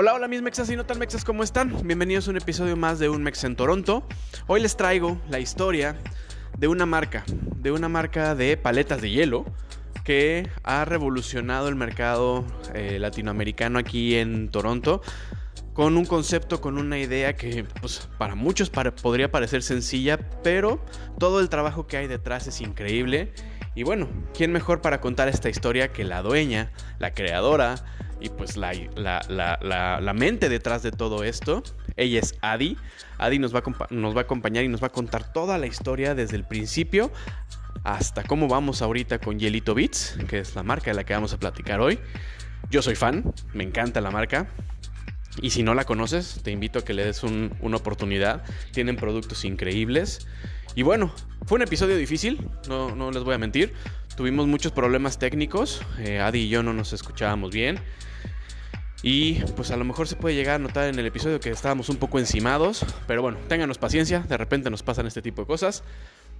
Hola, hola mis mexas y no tan mexas, ¿cómo están? Bienvenidos a un episodio más de Un Mex en Toronto. Hoy les traigo la historia de una marca, de una marca de paletas de hielo que ha revolucionado el mercado eh, latinoamericano aquí en Toronto con un concepto, con una idea que pues, para muchos podría parecer sencilla, pero todo el trabajo que hay detrás es increíble. Y bueno, ¿quién mejor para contar esta historia que la dueña, la creadora y pues la, la, mente detrás de todo esto? Ella es Adi. Adi nos va, nos va a acompañar y nos va a contar toda la historia desde el principio hasta cómo vamos ahorita con Yelito Beats, que es la marca de la que vamos a platicar hoy. Yo soy fan, me encanta la marca. Y si no la conoces, te invito a que le des una oportunidad. Tienen productos increíbles. Y bueno, fue un episodio difícil, no, no les voy a mentir. Tuvimos muchos problemas técnicos. Eh, Adi y yo no nos escuchábamos bien. Y pues a lo mejor se puede llegar a notar en el episodio que estábamos un poco encimados. Pero bueno, ténganos paciencia, de repente nos pasan este tipo de cosas.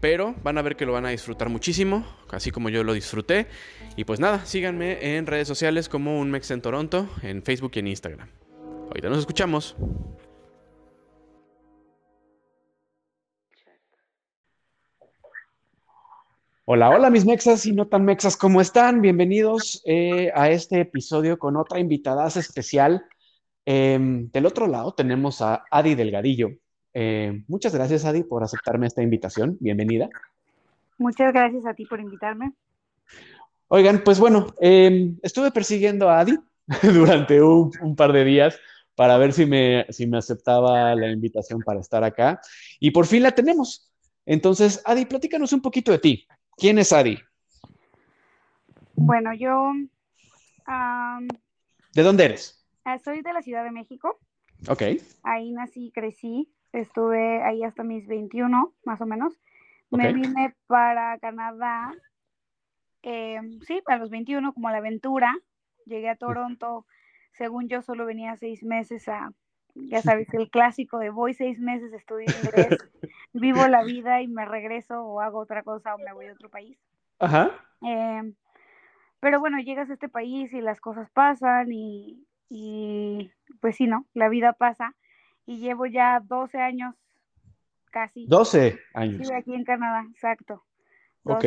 Pero van a ver que lo van a disfrutar muchísimo, así como yo lo disfruté. Y pues nada, síganme en redes sociales como un Mex en Toronto, en Facebook y en Instagram. Ahorita nos escuchamos. Hola, hola mis mexas y no tan mexas, ¿cómo están? Bienvenidos eh, a este episodio con otra invitada especial. Em, del otro lado tenemos a Adi Delgadillo. Eh, muchas gracias, Adi, por aceptarme esta invitación. Bienvenida. Muchas gracias a ti por invitarme. Oigan, pues bueno, em, estuve persiguiendo a Adi durante un par de días para ver si me, si me aceptaba la invitación para estar acá. Y por fin la tenemos. Entonces, Adi, platícanos un poquito de ti. ¿Quién es Adi? Bueno, yo... ¿De dónde eres? Ah, soy de la Ciudad de México. Ok. Ahí nací, crecí. Estuve ahí hasta mis 21, más o menos. Me vine para Canadá, em, sí, a los 21, como a la aventura. Llegué a Toronto según yo solo venía seis meses a, ya sabes, el clásico de voy seis meses, estudio inglés, vivo la vida y me regreso o hago otra cosa o me voy a otro país. Ajá. Em, pero bueno, llegas a este país y las cosas pasan y, y pues sí, ¿no? La vida pasa y llevo ya 12 años casi. 12 años. Sí, aquí en Canadá, exacto. Ok.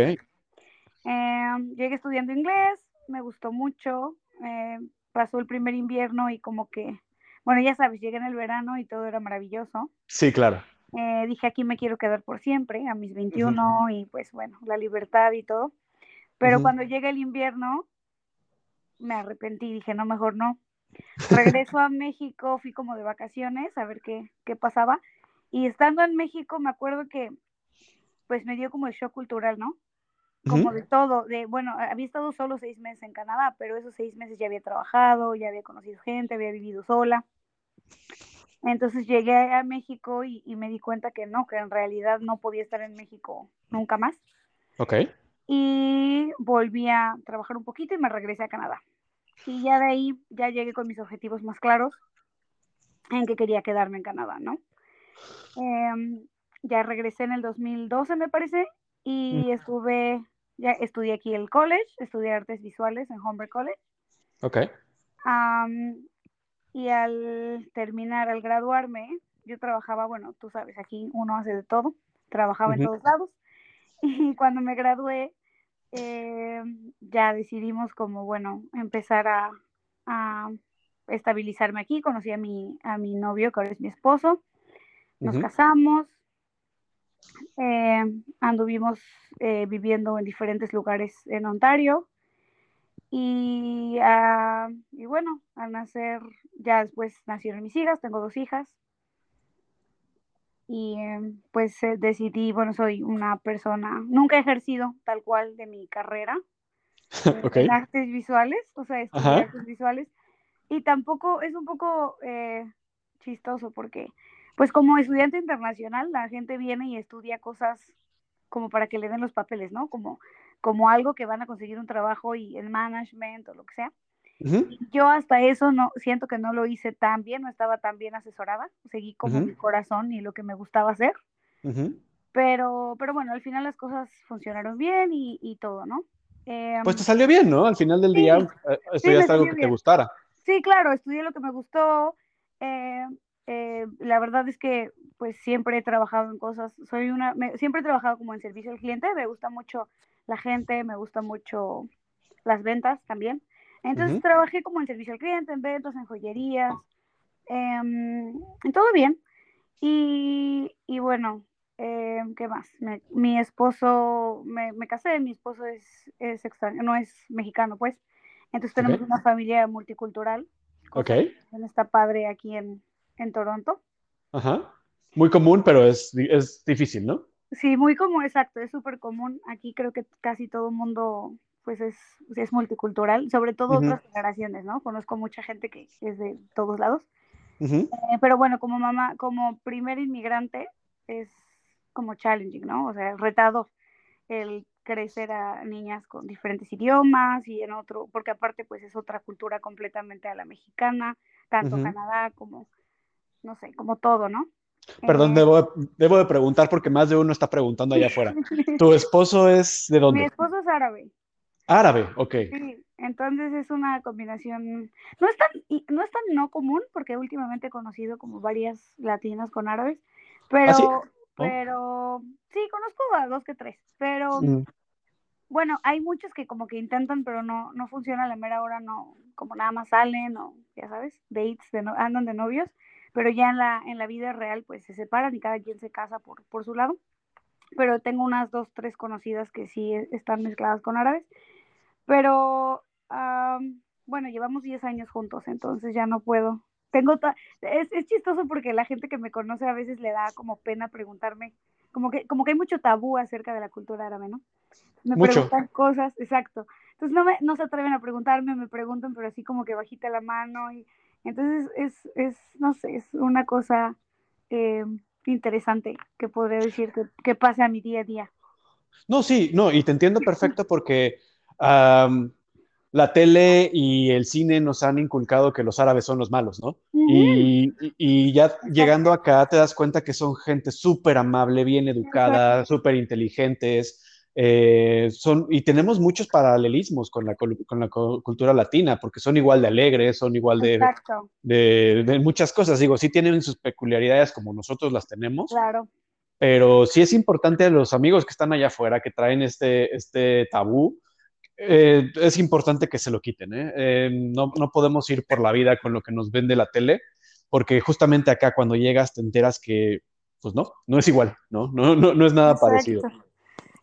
Em, llegué estudiando inglés, me gustó mucho, eh, pasó el primer invierno y como que, bueno, ya sabes, llegué en el verano y todo era maravilloso. Sí, claro. Eh, dije, aquí me quiero quedar por siempre, a mis 21 y pues bueno, la libertad y todo. Pero cuando llega el invierno, me arrepentí, dije, no, mejor no. Regreso a México, fui como de vacaciones a ver qué, qué pasaba. Y estando en México, me acuerdo que pues me dio como el shock cultural, ¿no? Como de todo, de, bueno, había estado solo seis meses en Canadá, pero esos seis meses ya había trabajado, ya había conocido gente, había vivido sola. Entonces llegué a México y, me di cuenta que no, que en realidad no podía estar en México nunca más. Ok. Y volví a trabajar un poquito y me regresé a Canadá. Y ya de ahí ya llegué con mis objetivos más claros en que quería quedarme en Canadá, ¿no? Em, ya regresé en el 2012, me parece, y estuve ya estudié aquí el college, estudié artes visuales en Humber College. Ok. y al terminar, al graduarme, yo trabajaba, bueno, tú sabes, aquí uno hace de todo, trabajaba en todos lados. Y cuando me gradué, eh, ya decidimos como, bueno, empezar a, a, estabilizarme aquí. Conocí a mi, a mi novio, que ahora es mi esposo. Nos casamos, eh, anduvimos eh, viviendo en diferentes lugares en Ontario. Y, ah, y bueno, al nacer, ya después nacieron mis hijas, tengo dos hijas. Y em, pues eh, decidí, bueno, soy una persona, nunca he ejercido tal cual de mi carrera en artes visuales, o sea, artes visuales. Y tampoco es un poco chistoso porque pues como estudiante internacional, la gente viene y estudia cosas como para que le den los papeles, ¿no? Como, como algo que van a conseguir un trabajo y el management o lo que sea. Yo hasta eso no siento que no lo hice tan bien, no estaba tan bien asesorada, seguí como mi corazón y lo que me gustaba hacer. Pero, pero bueno, al final las cosas funcionaron bien y, todo, ¿no? pues te salió bien, ¿no? Al final del día eh, estudiaste algo que te gustara. Sí, claro, estudié lo que me gustó. Eh, eh, la verdad es que pues siempre he trabajado en cosas, soy una, siempre he trabajado como en servicio al cliente, me gusta mucho la gente, me gusta mucho las ventas también. Entonces trabajé como en servicio al cliente, en ventas, en joyerías, en todo bien. Y, y bueno, em, ¿qué más? mi esposo, me, me, casé, mi esposo es, es extraño, no es mexicano, pues. Entonces tenemos una familia multicultural. Ok. Está padre aquí en, en Toronto. Ajá. Muy común, pero es, es difícil, ¿no? Sí, muy común, exacto, es súper común. Aquí creo que casi todo el mundo pues es, es multicultural, sobre todo otras generaciones, ¿no? Conozco mucha gente que es de todos lados. Eh, pero bueno, como mamá, como primer inmigrante, es como challenging, ¿no? O sea, retado el crecer a niñas con diferentes idiomas y en otro, porque aparte pues es otra cultura completamente a la mexicana, tanto Canadá como, no sé, como todo, ¿no? Perdón, eh, debo, debo de preguntar porque más de uno está preguntando allá afuera. ¿Tu esposo es de dónde? Mi esposo es árabe. Árabe, ok. Sí, entonces es una combinación, no es tan no, es tan no común, porque últimamente he conocido como varias latinas con árabes, pero, ¿Ah, pero sí, conozco a dos que tres, pero mm. bueno, hay muchos que como que intentan, pero no, no funciona a la mera hora, no, como nada más salen o, ya sabes, dates, de andan de novios, pero ya en la, en la vida real pues se separan y cada quien se casa por, por su lado, pero tengo unas dos, tres conocidas que sí están mezcladas con árabes, pero bueno, llevamos 10 años juntos, entonces ya no puedo. Tengo es, es chistoso porque la gente que me conoce a veces le da como pena preguntarme, como que, como que hay mucho tabú acerca de la cultura árabe, ¿no? Me preguntan cosas, exacto. Entonces no, me, no se atreven a preguntarme, me preguntan, pero así como que bajita la mano. Y entonces es, es no sé, es una cosa eh, interesante que podría decir que, que pase a mi día a día. No, sí, no, y te entiendo perfecto porque la tele y el cine nos han inculcado que los árabes son los malos, ¿no? y, ya llegando acá te das cuenta que son gente súper amable, bien educada, súper inteligentes. Eh, son, y tenemos muchos paralelismos con la, con la cultura latina, porque son igual de alegres, son igual de, de, de, muchas cosas. Digo, sí tienen sus peculiaridades como nosotros las tenemos. Claro. Pero sí es importante a los amigos que están allá afuera, que traen este, este tabú, eh, es importante que se lo quiten. ¿eh? Eh, no, no, podemos ir por la vida con lo que nos vende la tele, porque justamente acá cuando llegas te enteras que, pues no, no es igual, ¿no? No, no, no es nada parecido.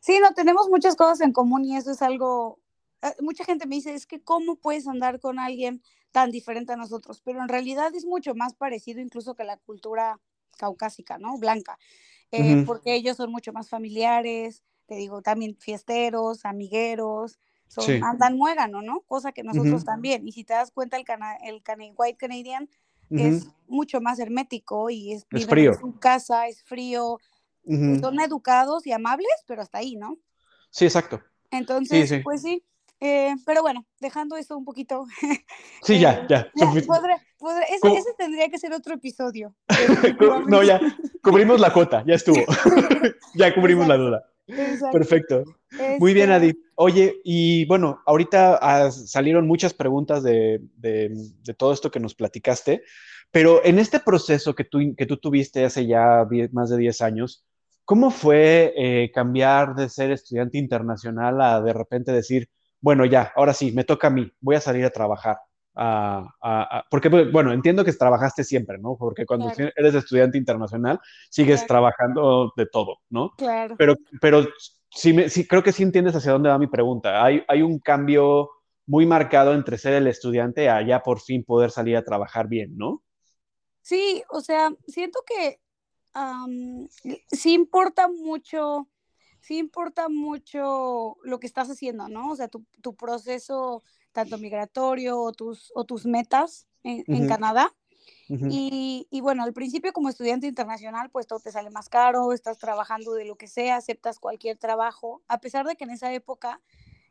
Sí, no, tenemos muchas cosas en común y eso es algo, mucha gente me dice, es que cómo puedes andar con alguien tan diferente a nosotros, pero en realidad es mucho más parecido incluso que la cultura caucásica, ¿no? Blanca, porque ellos son mucho más familiares, te digo, también fiesteros, amigueros, andan muégano, ¿no? Cosa que nosotros también. Y si te das cuenta, el, cana el White Canadian es mucho más hermético y es, es frío. en su casa, es frío. Son educados y amables, pero hasta ahí, ¿no? Sí, exacto. Entonces, pues sí. Eh, pero bueno, dejando esto un poquito. Sí, ya, ya. ese, tendría que ser otro episodio. no, ya, cubrimos la cuota, ya estuvo. ya cubrimos la duda. Perfecto. Muy bien, Adi. Este Oye, y bueno, ahorita salieron muchas preguntas de, todo esto que nos platicaste, pero en este proceso que tú, que tú tuviste hace ya más de 10 años, ¿cómo fue eh, cambiar de ser estudiante internacional a de repente decir, bueno, ya, ahora sí, me toca a mí, voy a salir a trabajar? porque, pues, bueno, entiendo que trabajaste siempre, ¿no? Porque cuando eres estudiante internacional, sigues trabajando de todo, ¿no? Claro. Pero, pero sí, sí, creo que sí entiendes hacia dónde va mi pregunta. Hay, hay un cambio muy marcado entre ser el estudiante a ya por fin poder salir a trabajar bien, ¿no? Sí, o sea, siento que sí importa mucho, sí importa mucho lo que estás haciendo, ¿no? O sea, tu, tu proceso tanto migratorio o tus, o tus metas en, Canadá. y, y, bueno, al principio como estudiante internacional, pues todo te sale más caro, estás trabajando de lo que sea, aceptas cualquier trabajo, a pesar de que en esa época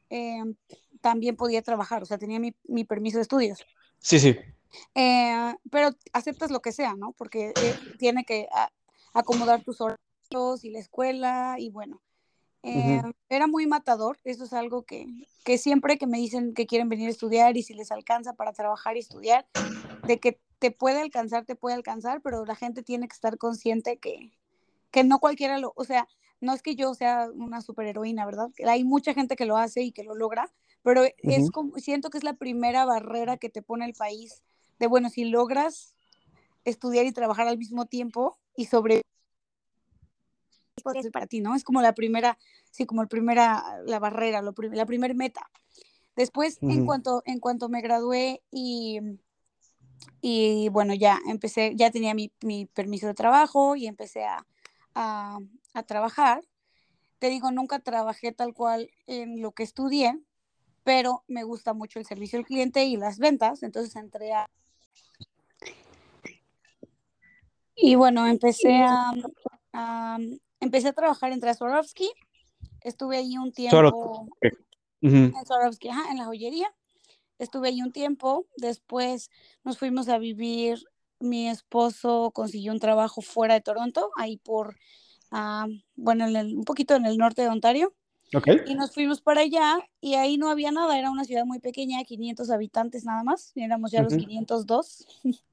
eh, también podía trabajar, o sea, tenía mi, mi permiso de estudios. Sí, sí. Eh, pero aceptas lo que sea, ¿no? Porque eh, tiene que acomodar tus horarios y la escuela y bueno. Eh, era muy matador, eso es algo que, que siempre que me dicen que quieren venir a estudiar y si les alcanza para trabajar y estudiar, de que te puede alcanzar, te puede alcanzar, pero la gente tiene que estar consciente que, que no cualquiera lo, o sea, no es que yo sea una superheroína, ¿verdad? Hay mucha gente que lo hace y que lo logra, pero es como, siento que es la primera barrera que te pone el país de, bueno, si logras estudiar y trabajar al mismo tiempo y sobre para ti, ¿no? Es como la primera, sí, como el primera, la barrera, lo la primera meta. Después, en, cuanto, en cuanto me gradué y, y bueno, ya empecé, ya tenía mi, mi permiso de trabajo y empecé a, a, a trabajar. Te digo, nunca trabajé tal cual en lo que estudié, pero me gusta mucho el servicio al cliente y las ventas, entonces entré a... Y bueno, empecé a, empecé a trabajar en Swarovski, estuve ahí un tiempo en Swarovski, en la joyería, estuve ahí un tiempo, después nos fuimos a vivir, mi esposo consiguió un trabajo fuera de Toronto, ahí por, ah, bueno, un poquito en el norte de Ontario. Y nos fuimos para allá y ahí no había nada, era una ciudad muy pequeña, 500 habitantes nada más, éramos ya los 502.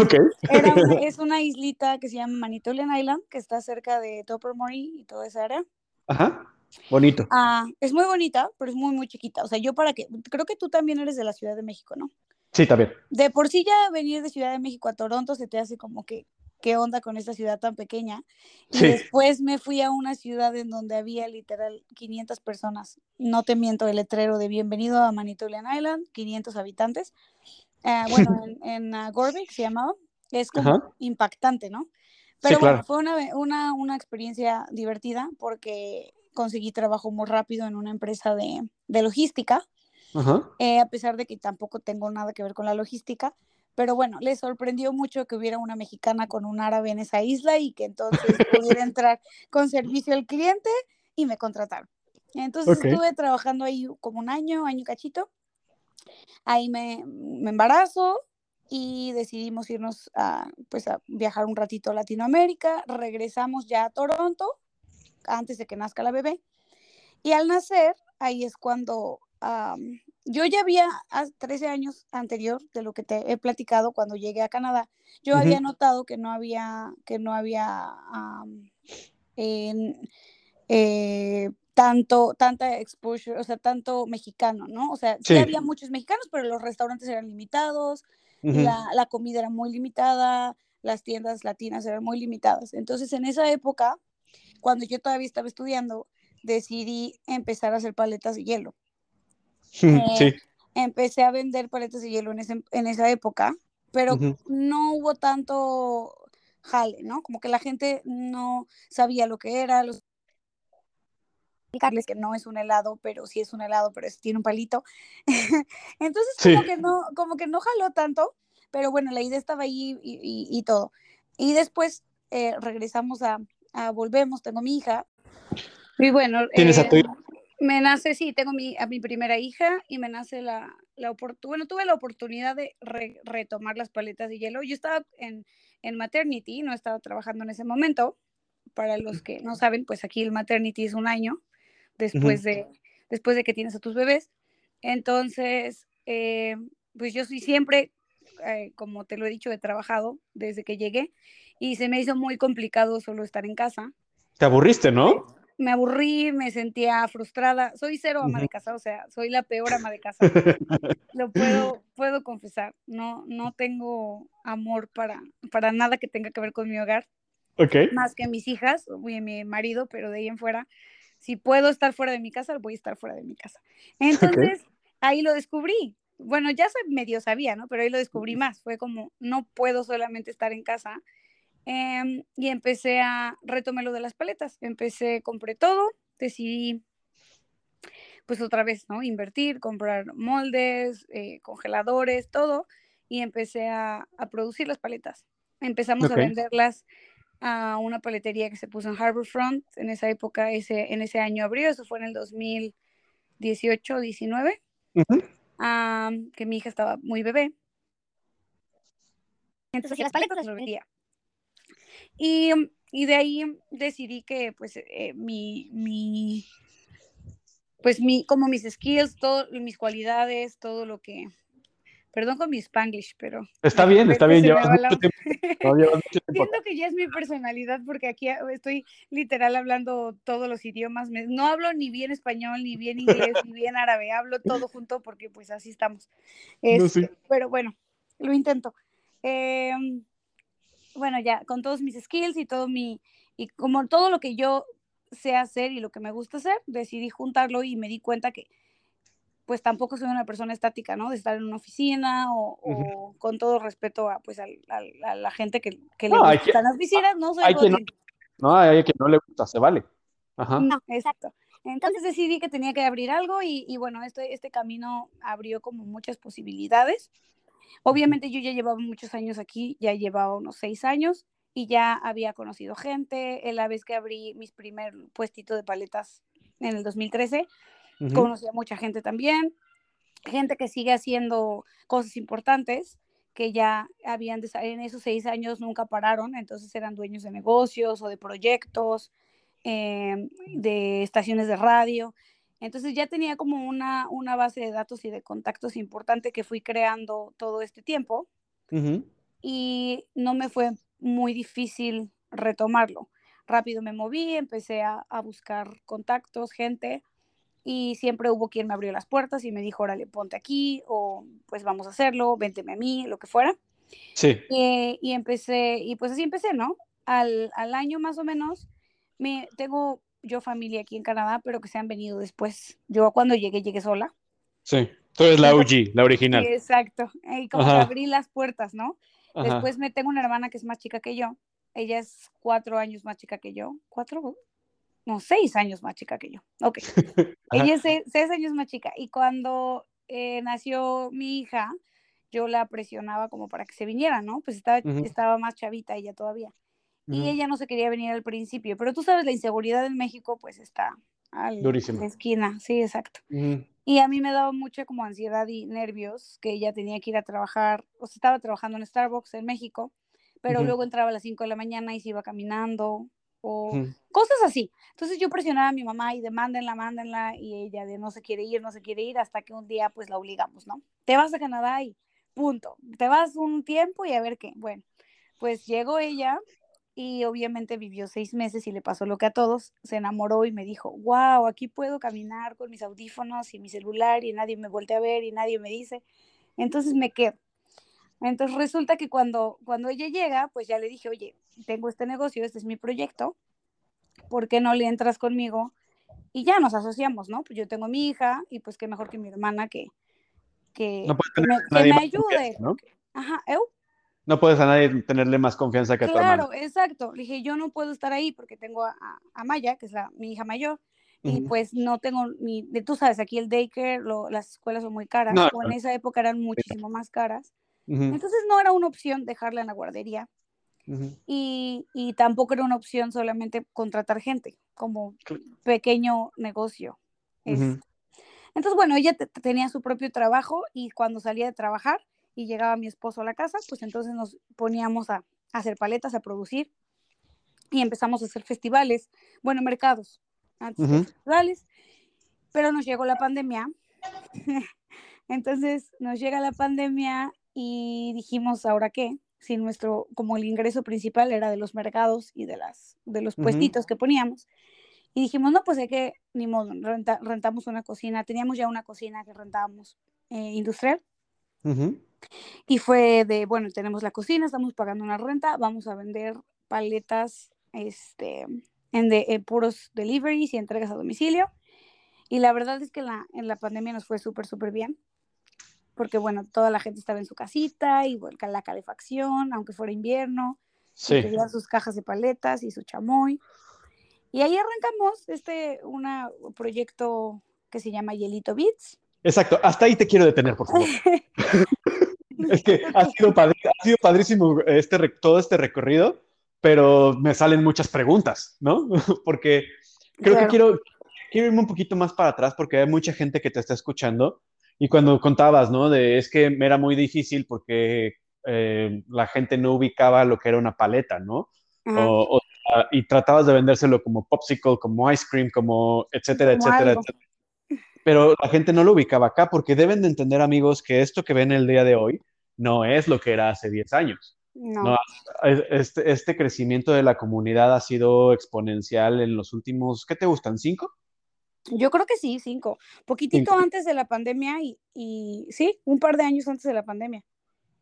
okay. es una islita que se llama Manitoulin Island, que está cerca de Topermory y toda esa área. Ajá, bonito. Ah, es muy bonita, pero es muy, muy chiquita. O sea, yo para que, creo que tú también eres de la Ciudad de México, ¿no? Sí, también. De por sí ya venir de Ciudad de México a Toronto se te hace como que qué onda con esta ciudad tan pequeña. Y después me fui a una ciudad en donde había literal 500 personas. No te miento, el letrero de bienvenido a Manitoulin Island, 500 habitantes. Eh, bueno, en, en se llamaba. Es como impactante, ¿no? Pero bueno, fue una, una, una, experiencia divertida porque conseguí trabajo muy rápido en una empresa de, de logística. Eh, a pesar de que tampoco tengo nada que ver con la logística, pero bueno, le sorprendió mucho que hubiera una mexicana con un árabe en esa isla y que entonces pudiera entrar con servicio al cliente y me contrataron. Entonces estuve trabajando ahí como un año, año cachito. Ahí me, me embarazo y decidimos irnos a, pues a viajar un ratito a Latinoamérica. Regresamos ya a Toronto antes de que nazca la bebé. Y al nacer, ahí es cuando yo ya había, 13 años anterior de lo que te he platicado cuando llegué a Canadá, yo había notado que no había, que no había eh, tanto, tanta exposure, o sea, tanto mexicano, ¿no? O sea, sí, había muchos mexicanos, pero los restaurantes eran limitados, la, la comida era muy limitada, las tiendas latinas eran muy limitadas. Entonces, en esa época, cuando yo todavía estaba estudiando, decidí empezar a hacer paletas de hielo. Eh, empecé a vender paletas de hielo en, en esa época, pero no hubo tanto jale, ¿no? Como que la gente no sabía lo que era, los que no es un helado, pero sí es un helado, pero tiene un palito. Entonces, como que no, como que no jaló tanto, pero bueno, la idea estaba ahí y, todo. Y después eh, regresamos a, a, volvemos, tengo mi hija. Y bueno, ¿Tienes a tu eh, me nace, sí, tengo mi, a mi primera hija y me nace la, la oportunidad, bueno, tuve la oportunidad de retomar las paletas de hielo. Yo estaba en, en maternity, no estaba trabajando en ese momento. Para los que no saben, pues aquí el maternity es un año después, de, después de que tienes a tus bebés. Entonces, eh, pues yo soy siempre, eh, como te lo he dicho, he trabajado desde que llegué y se me hizo muy complicado solo estar en casa. Te aburriste, ¿no? Me aburrí, me sentía frustrada. Soy cero ama de casa, o sea, soy la peor ama de casa. Lo puedo, puedo confesar. No, no tengo amor para, para nada que tenga que ver con mi hogar. Okay. Más que mis hijas o mi marido, pero de ahí en fuera, si puedo estar fuera de mi casa, voy a estar fuera de mi casa. Entonces, ahí lo descubrí. Bueno, ya medio sabía, ¿no? Pero ahí lo descubrí más. Fue como, no puedo solamente estar en casa Em, y empecé a retomar lo de las paletas. Empecé, compré todo, decidí, pues otra vez, ¿no? Invertir, comprar moldes, eh, congeladores, todo, y empecé a, a, producir las paletas. Empezamos a venderlas a una paletería que se puso en Harborfront. En esa época, ese, en ese año abrió, eso fue en el 2018, 19, que mi hija estaba muy bebé. Entonces, las paletas las vendía. Y, y de ahí decidí que pues eh, mi, mi, pues mi, como mis skills, todo, mis cualidades, todo lo que, Perdón con mi spanglish, pero... Está bien, está bien. Llevas mucho tiempo. Siento que ya es mi personalidad porque aquí estoy literal hablando todos los idiomas. No hablo ni bien español, ni bien inglés, ni bien árabe. Hablo todo junto porque pues así estamos. Este, pero bueno, lo intento. Em, bueno, ya con todos mis skills y todo mi... Y como todo lo que yo sé hacer y lo que me gusta hacer, decidí juntarlo y me di cuenta que pues tampoco soy una persona estática, ¿no? De estar en una oficina o, con todo respeto a, pues, a, la gente que, que le gustan las oficinas, no soy hay quien no, no, hay quien no le gusta, se vale. Ajá. No, exacto. Entonces decidí que tenía que abrir algo y, y, bueno, este, este camino abrió como muchas posibilidades. Obviamente yo ya llevaba muchos años aquí, ya llevaba unos seis años y ya había conocido gente. La vez que abrí mis primer puestito de paletas en el 2013, Conocí a mucha gente también, gente que sigue haciendo cosas importantes, que ya habían, en esos seis años nunca pararon, entonces eran dueños de negocios o de proyectos, em, de estaciones de radio. Entonces ya tenía como una, una base de datos y de contactos importante que fui creando todo este tiempo y no me fue muy difícil retomarlo. Rápido me moví, empecé a, a buscar contactos, gente, y siempre hubo quien me abrió las puertas y me dijo, órale, ponte aquí, o pues vamos a hacerlo, vénteme a mí, lo que fuera. Sí. Eh, y empecé, y pues así empecé, ¿no? Al, al, año más o menos, me, tengo yo familia aquí en Canadá, pero que se han venido después. Yo cuando llegué, llegué sola. Sí, tú eres la OG, la original. exacto, y como que abrí las puertas, ¿no? Después me tengo una hermana que es más chica que yo. Ella es cuatro años más chica que yo. ¿Cuatro? no, seis años más chica que yo. Ok. Ella es seis, años más chica. Y cuando eh, nació mi hija, yo la presionaba como para que se viniera, ¿no? Pues estaba, estaba más chavita ella todavía. Y ella no se quería venir al principio. Pero tú sabes, la inseguridad en México, pues está a la esquina. Sí, exacto. Y a mí me daba mucha como ansiedad y nervios que ella tenía que ir a trabajar. O sea, estaba trabajando en Starbucks en México, pero luego entraba a las cinco de la mañana y se iba caminando o cosas así. Entonces yo presionaba a mi mamá y de mándenla, mándenla, y ella de no se quiere ir, no se quiere ir, hasta que un día pues la obligamos, ¿no? Te vas a Canadá y punto. Te vas un tiempo y a ver qué. Bueno, pues llegó ella y obviamente vivió seis meses y le pasó lo que a todos, se enamoró y me dijo, wow, aquí puedo caminar con mis audífonos y mi celular y nadie me voltea a ver y nadie me dice. Entonces me quedo. Entonces resulta que cuando, cuando ella llega, pues ya le dije, oye, tengo este negocio, este es mi proyecto, ¿por qué no le entras conmigo? Y ya nos asociamos, ¿no? Pues yo tengo mi hija y pues qué mejor que mi hermana que, que, me, ayude. ¿no? Ajá, ¿eu? No puedes a nadie tenerle más confianza que a tu hermana. Claro, exacto. Le dije, yo no puedo estar ahí porque tengo a, a Maya, que es la, mi hija mayor, y pues no tengo ni, tú sabes, aquí el daycare, las escuelas son muy caras, o en esa época eran muchísimo más caras. Entonces no era una opción dejarla en la guardería. y, y, tampoco era una opción solamente contratar gente como pequeño negocio. Entonces, bueno, ella tenía su propio trabajo y cuando salía de trabajar y llegaba mi esposo a la casa, pues entonces nos poníamos a, hacer paletas, a producir y empezamos a hacer festivales, bueno, mercados, antes festivales, pero nos llegó la pandemia. entonces nos llega la pandemia y dijimos, ¿ahora qué? Si nuestro, como el ingreso principal era de los mercados y de, las, de los puestitos que poníamos. Y dijimos, no, pues hay que, ni modo, rentamos una cocina. Teníamos ya una cocina que rentábamos eh, industrial. Y fue de, bueno, tenemos la cocina, estamos pagando una renta, vamos a vender paletas este, en, de, en puros deliveries y entregas a domicilio. Y la verdad es que la, en la pandemia nos fue súper, súper bien porque bueno, toda la gente estaba en su casita y bueno, la calefacción, aunque fuera invierno, sí. tenían sus cajas de paletas y su chamoy. Y ahí arrancamos este un proyecto que se llama Hielito Beats. Exacto, hasta ahí te quiero detener, por favor. es que ha sido, ha sido padrísimo este, todo este recorrido, pero me salen muchas preguntas, ¿no? porque creo que quiero, quiero irme un poquito más para atrás porque hay mucha gente que te está escuchando y cuando contabas, ¿no? De es que era muy difícil porque eh, la gente no ubicaba lo que era una paleta, ¿no? y tratabas de vendérselo como popsicle, como ice cream, como etcétera, etcétera, etcétera. Pero la gente no lo ubicaba acá porque deben de entender, amigos, que esto que ven el día de hoy no es lo que era hace 10 años. No. este, este, crecimiento de la comunidad ha sido exponencial en los últimos, ¿qué te gustan? ¿Cinco? Yo creo que sí, cinco. Poquitito antes de la pandemia y, y, sí, un par de años antes de la pandemia.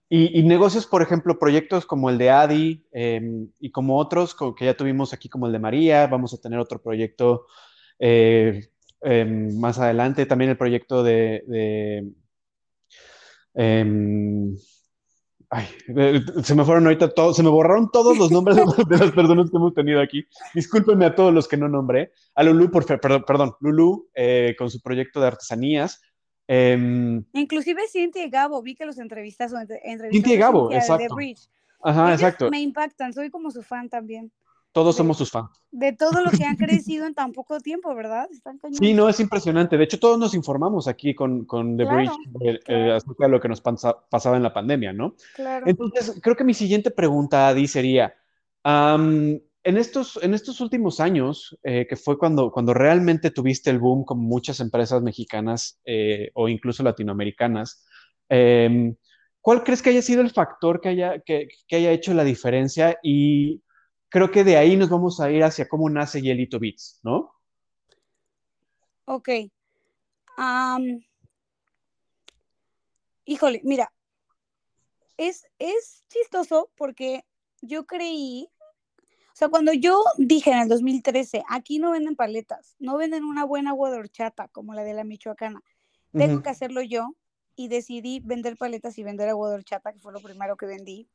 Y, negocios, por ejemplo, proyectos como el de Adi em, y como otros que ya tuvimos aquí, como el de María, vamos a tener otro proyecto eh, em, más adelante, también el proyecto de... Em, ay, se me fueron ahorita todos, se me borraron todos los nombres de las personas que hemos tenido aquí. Discúlpenme a todos los que no nombré. A Lulu, por, perdón, perdón Lulu, eh, con su proyecto de artesanías. Em, Inclusive Cintia y Gabo, vi que los entrevistas Cintia y Gabo, exacto. Ajá, exacto. Me impactan, soy como su fan también. Todos somos sus fans. De todo lo que han crecido en tan poco tiempo, ¿verdad? sí, no, es impresionante. De hecho, todos nos informamos aquí con, con The Bridge eh, eh, acerca de lo que nos pasaba en la pandemia, ¿no? Claro. Entonces, creo que mi siguiente pregunta, Adi, sería, en estos, en estos últimos años, eh, que fue cuando, cuando realmente tuviste el boom con muchas empresas mexicanas eh, o incluso latinoamericanas, em, ¿cuál crees que haya sido el factor que haya, que, haya hecho la diferencia? Y creo que de ahí nos vamos a ir hacia cómo nace Yelito Beats, ¿no? Ok. híjole, mira, es, es chistoso porque yo creí o sea, cuando yo dije en el 2013, aquí no venden paletas, no venden una buena agua de horchata como la de la michoacana, tengo que hacerlo yo y decidí vender paletas y vender agua de horchata, que fue lo primero que vendí.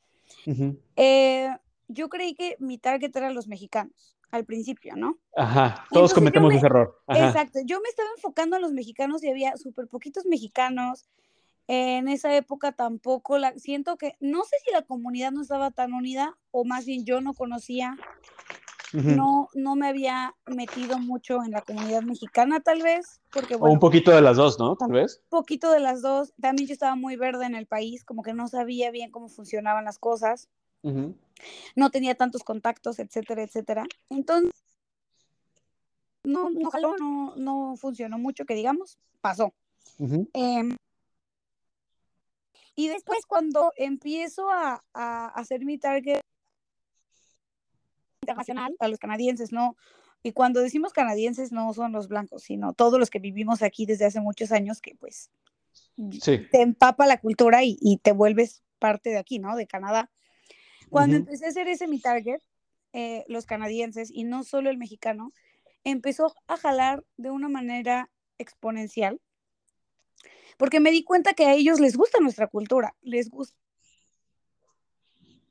Eh, yo creí que mi target era los mexicanos al principio, ¿no? Ajá, todos cometemos ese error. Exacto, yo me estaba enfocando en los mexicanos y había súper poquitos mexicanos. En esa época tampoco la siento que no sé si la comunidad no estaba tan unida o más bien yo no conocía no no me había metido mucho en la comunidad mexicana tal vez porque o un poquito de las dos no tal vez un poquito de las dos también yo estaba muy verde en el país como que no sabía bien cómo funcionaban las cosas no tenía tantos contactos etcétera etcétera entonces no no no, funcionó mucho que digamos pasó y después cuando empiezo a, hacer mi target internacional a los canadienses, ¿no? Y cuando decimos canadienses no son los blancos, sino todos los que vivimos aquí desde hace muchos años que pues te empapa la cultura y, te vuelves parte de aquí, ¿no? De Canadá. Cuando empecé a hacer ese mi target, eh, los canadienses y no solo el mexicano, empezó a jalar de una manera exponencial porque me di cuenta que a ellos les gusta nuestra cultura, les gusta.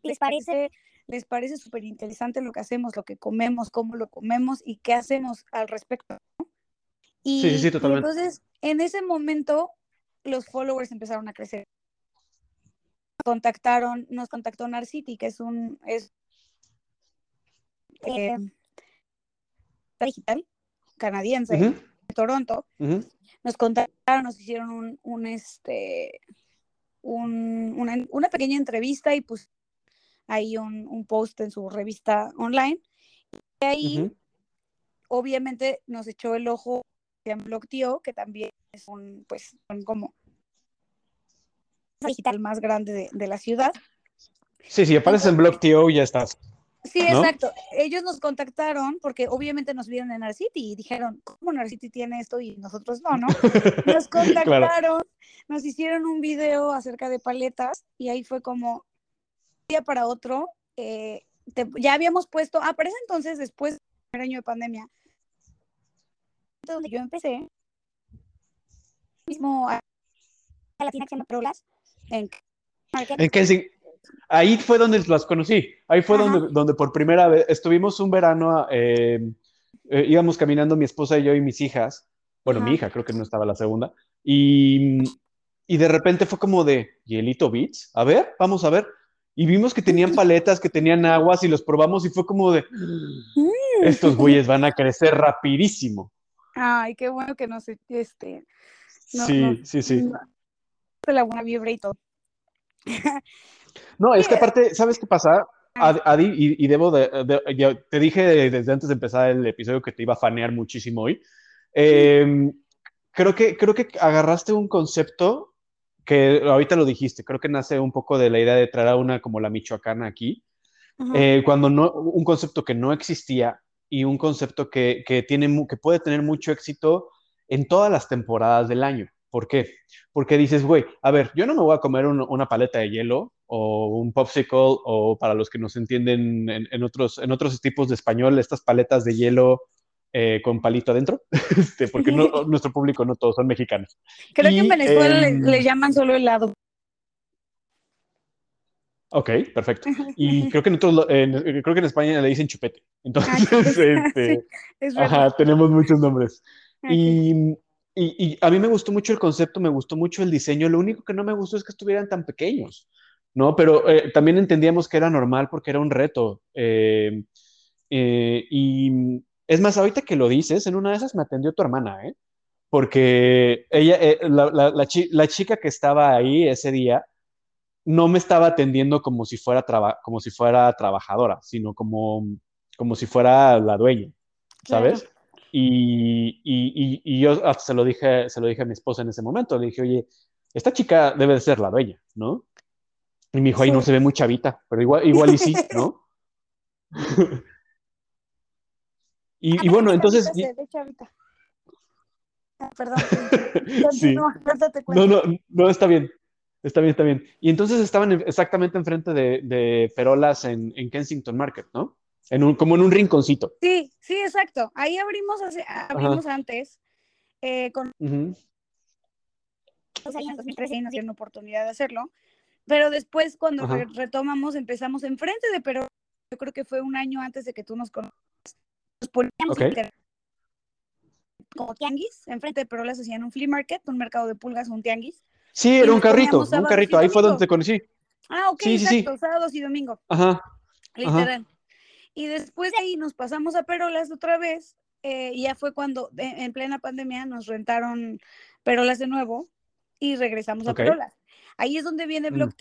Les parece, les parece súper interesante lo que hacemos, lo que comemos, cómo lo comemos y qué hacemos al respecto. Y, sí, sí, totalmente. entonces, en ese momento, los followers empezaron a crecer. Contactaron, nos contactó Narcity, que es un es, eh, digital canadiense de Toronto, nos contactaron, nos hicieron un, un este, un, una, pequeña entrevista y pues ahí un, un, post en su revista online. Y ahí, obviamente, nos echó el ojo en Blogtio, que también es un, pues, son como digital más grande de, de la ciudad. Sí, sí, aparece en Blogtio y ya estás. Sí, exacto. Ellos nos contactaron porque obviamente nos vieron en Narcity y dijeron, ¿cómo Narcity tiene esto y nosotros no, no? Nos contactaron, nos hicieron un video acerca de paletas y ahí fue como, día para otro, eh, ya habíamos puesto, ah, pero entonces, después del primer año de pandemia, donde yo empecé, mismo a la tienda en, en Ahí fue donde las conocí. Ahí fue donde, donde por primera vez estuvimos un verano, eh, eh, íbamos caminando mi esposa y yo y mis hijas. Bueno, mi hija, creo que no estaba la segunda. Y, y de repente fue como de, ¿Hielito Beats? A ver, vamos a ver. Y vimos que tenían paletas, que tenían aguas y los probamos y fue como de, mm. estos güeyes van a crecer rapidísimo. Ay, qué bueno que no se, este... sí, sí, sí, la buena vibra y todo. No, es que aparte, ¿sabes qué pasa? Adi, y, debo de, te dije desde antes de empezar el episodio que te iba a fanear muchísimo hoy. Em, creo, que, creo que agarraste un concepto que ahorita lo dijiste, creo que nace un poco de la idea de traer a una como la michoacana aquí, eh, cuando no, un concepto que no existía y un concepto que, que, tiene, que puede tener mucho éxito en todas las temporadas del año. ¿Por qué? Porque dices, güey, a ver, yo no me voy a comer una paleta de hielo o un popsicle o para los que nos entienden en, otros, en otros tipos de español, estas paletas de hielo eh, con palito adentro, este, porque nuestro público no todos son mexicanos. Creo que en Venezuela le, em, llaman solo helado. Ok, perfecto. Y creo que, en creo que en España le dicen chupete. Entonces, este, tenemos muchos nombres. Y y, a mí me gustó mucho el concepto, me gustó mucho el diseño. Lo único que no me gustó es que estuvieran tan pequeños, ¿no? Pero eh, también entendíamos que era normal porque era un reto. Eh, eh, y es más, ahorita que lo dices, en una de esas me atendió tu hermana, ¿eh? Porque ella, la, chica que estaba ahí ese día, no me estaba atendiendo como si fuera, como si fuera trabajadora, sino como, como si fuera la dueña, ¿sabes? Y, y, y, yo se lo, dije, se lo dije a mi esposa en ese momento. Le dije, oye, esta chica debe de ser la dueña, ¿no? Y me dijo, ahí no se ve muy chavita, pero igual, igual y sí, ¿no? y, y, bueno, entonces... Ah, perdón. sí. no, no, no, está bien. Está bien, está bien. Y entonces estaban exactamente enfrente de, de Perolas en, en Kensington Market, ¿no? En un, como en un rinconcito. Sí, sí, exacto. Ahí abrimos, abrimos antes. Eh, con uh en 2013 y nos dieron oportunidad de hacerlo. Pero después, cuando retomamos, empezamos enfrente de Pero Yo creo que fue un año antes de que tú nos conozcas. Nos poníamos como tianguis. Enfrente de Perolas hacían un flea market, un mercado de pulgas, un tianguis. Sí, era un carrito, un carrito. Ahí fue donde te conocí. Ah, ok, sí, exacto, sábados y domingo. Ajá. Literal. Y después de ahí nos pasamos a Perolas otra vez. Eh, y ya fue cuando en plena pandemia nos rentaron Perolas de nuevo y regresamos a Perolas. Ahí es donde viene mm. Block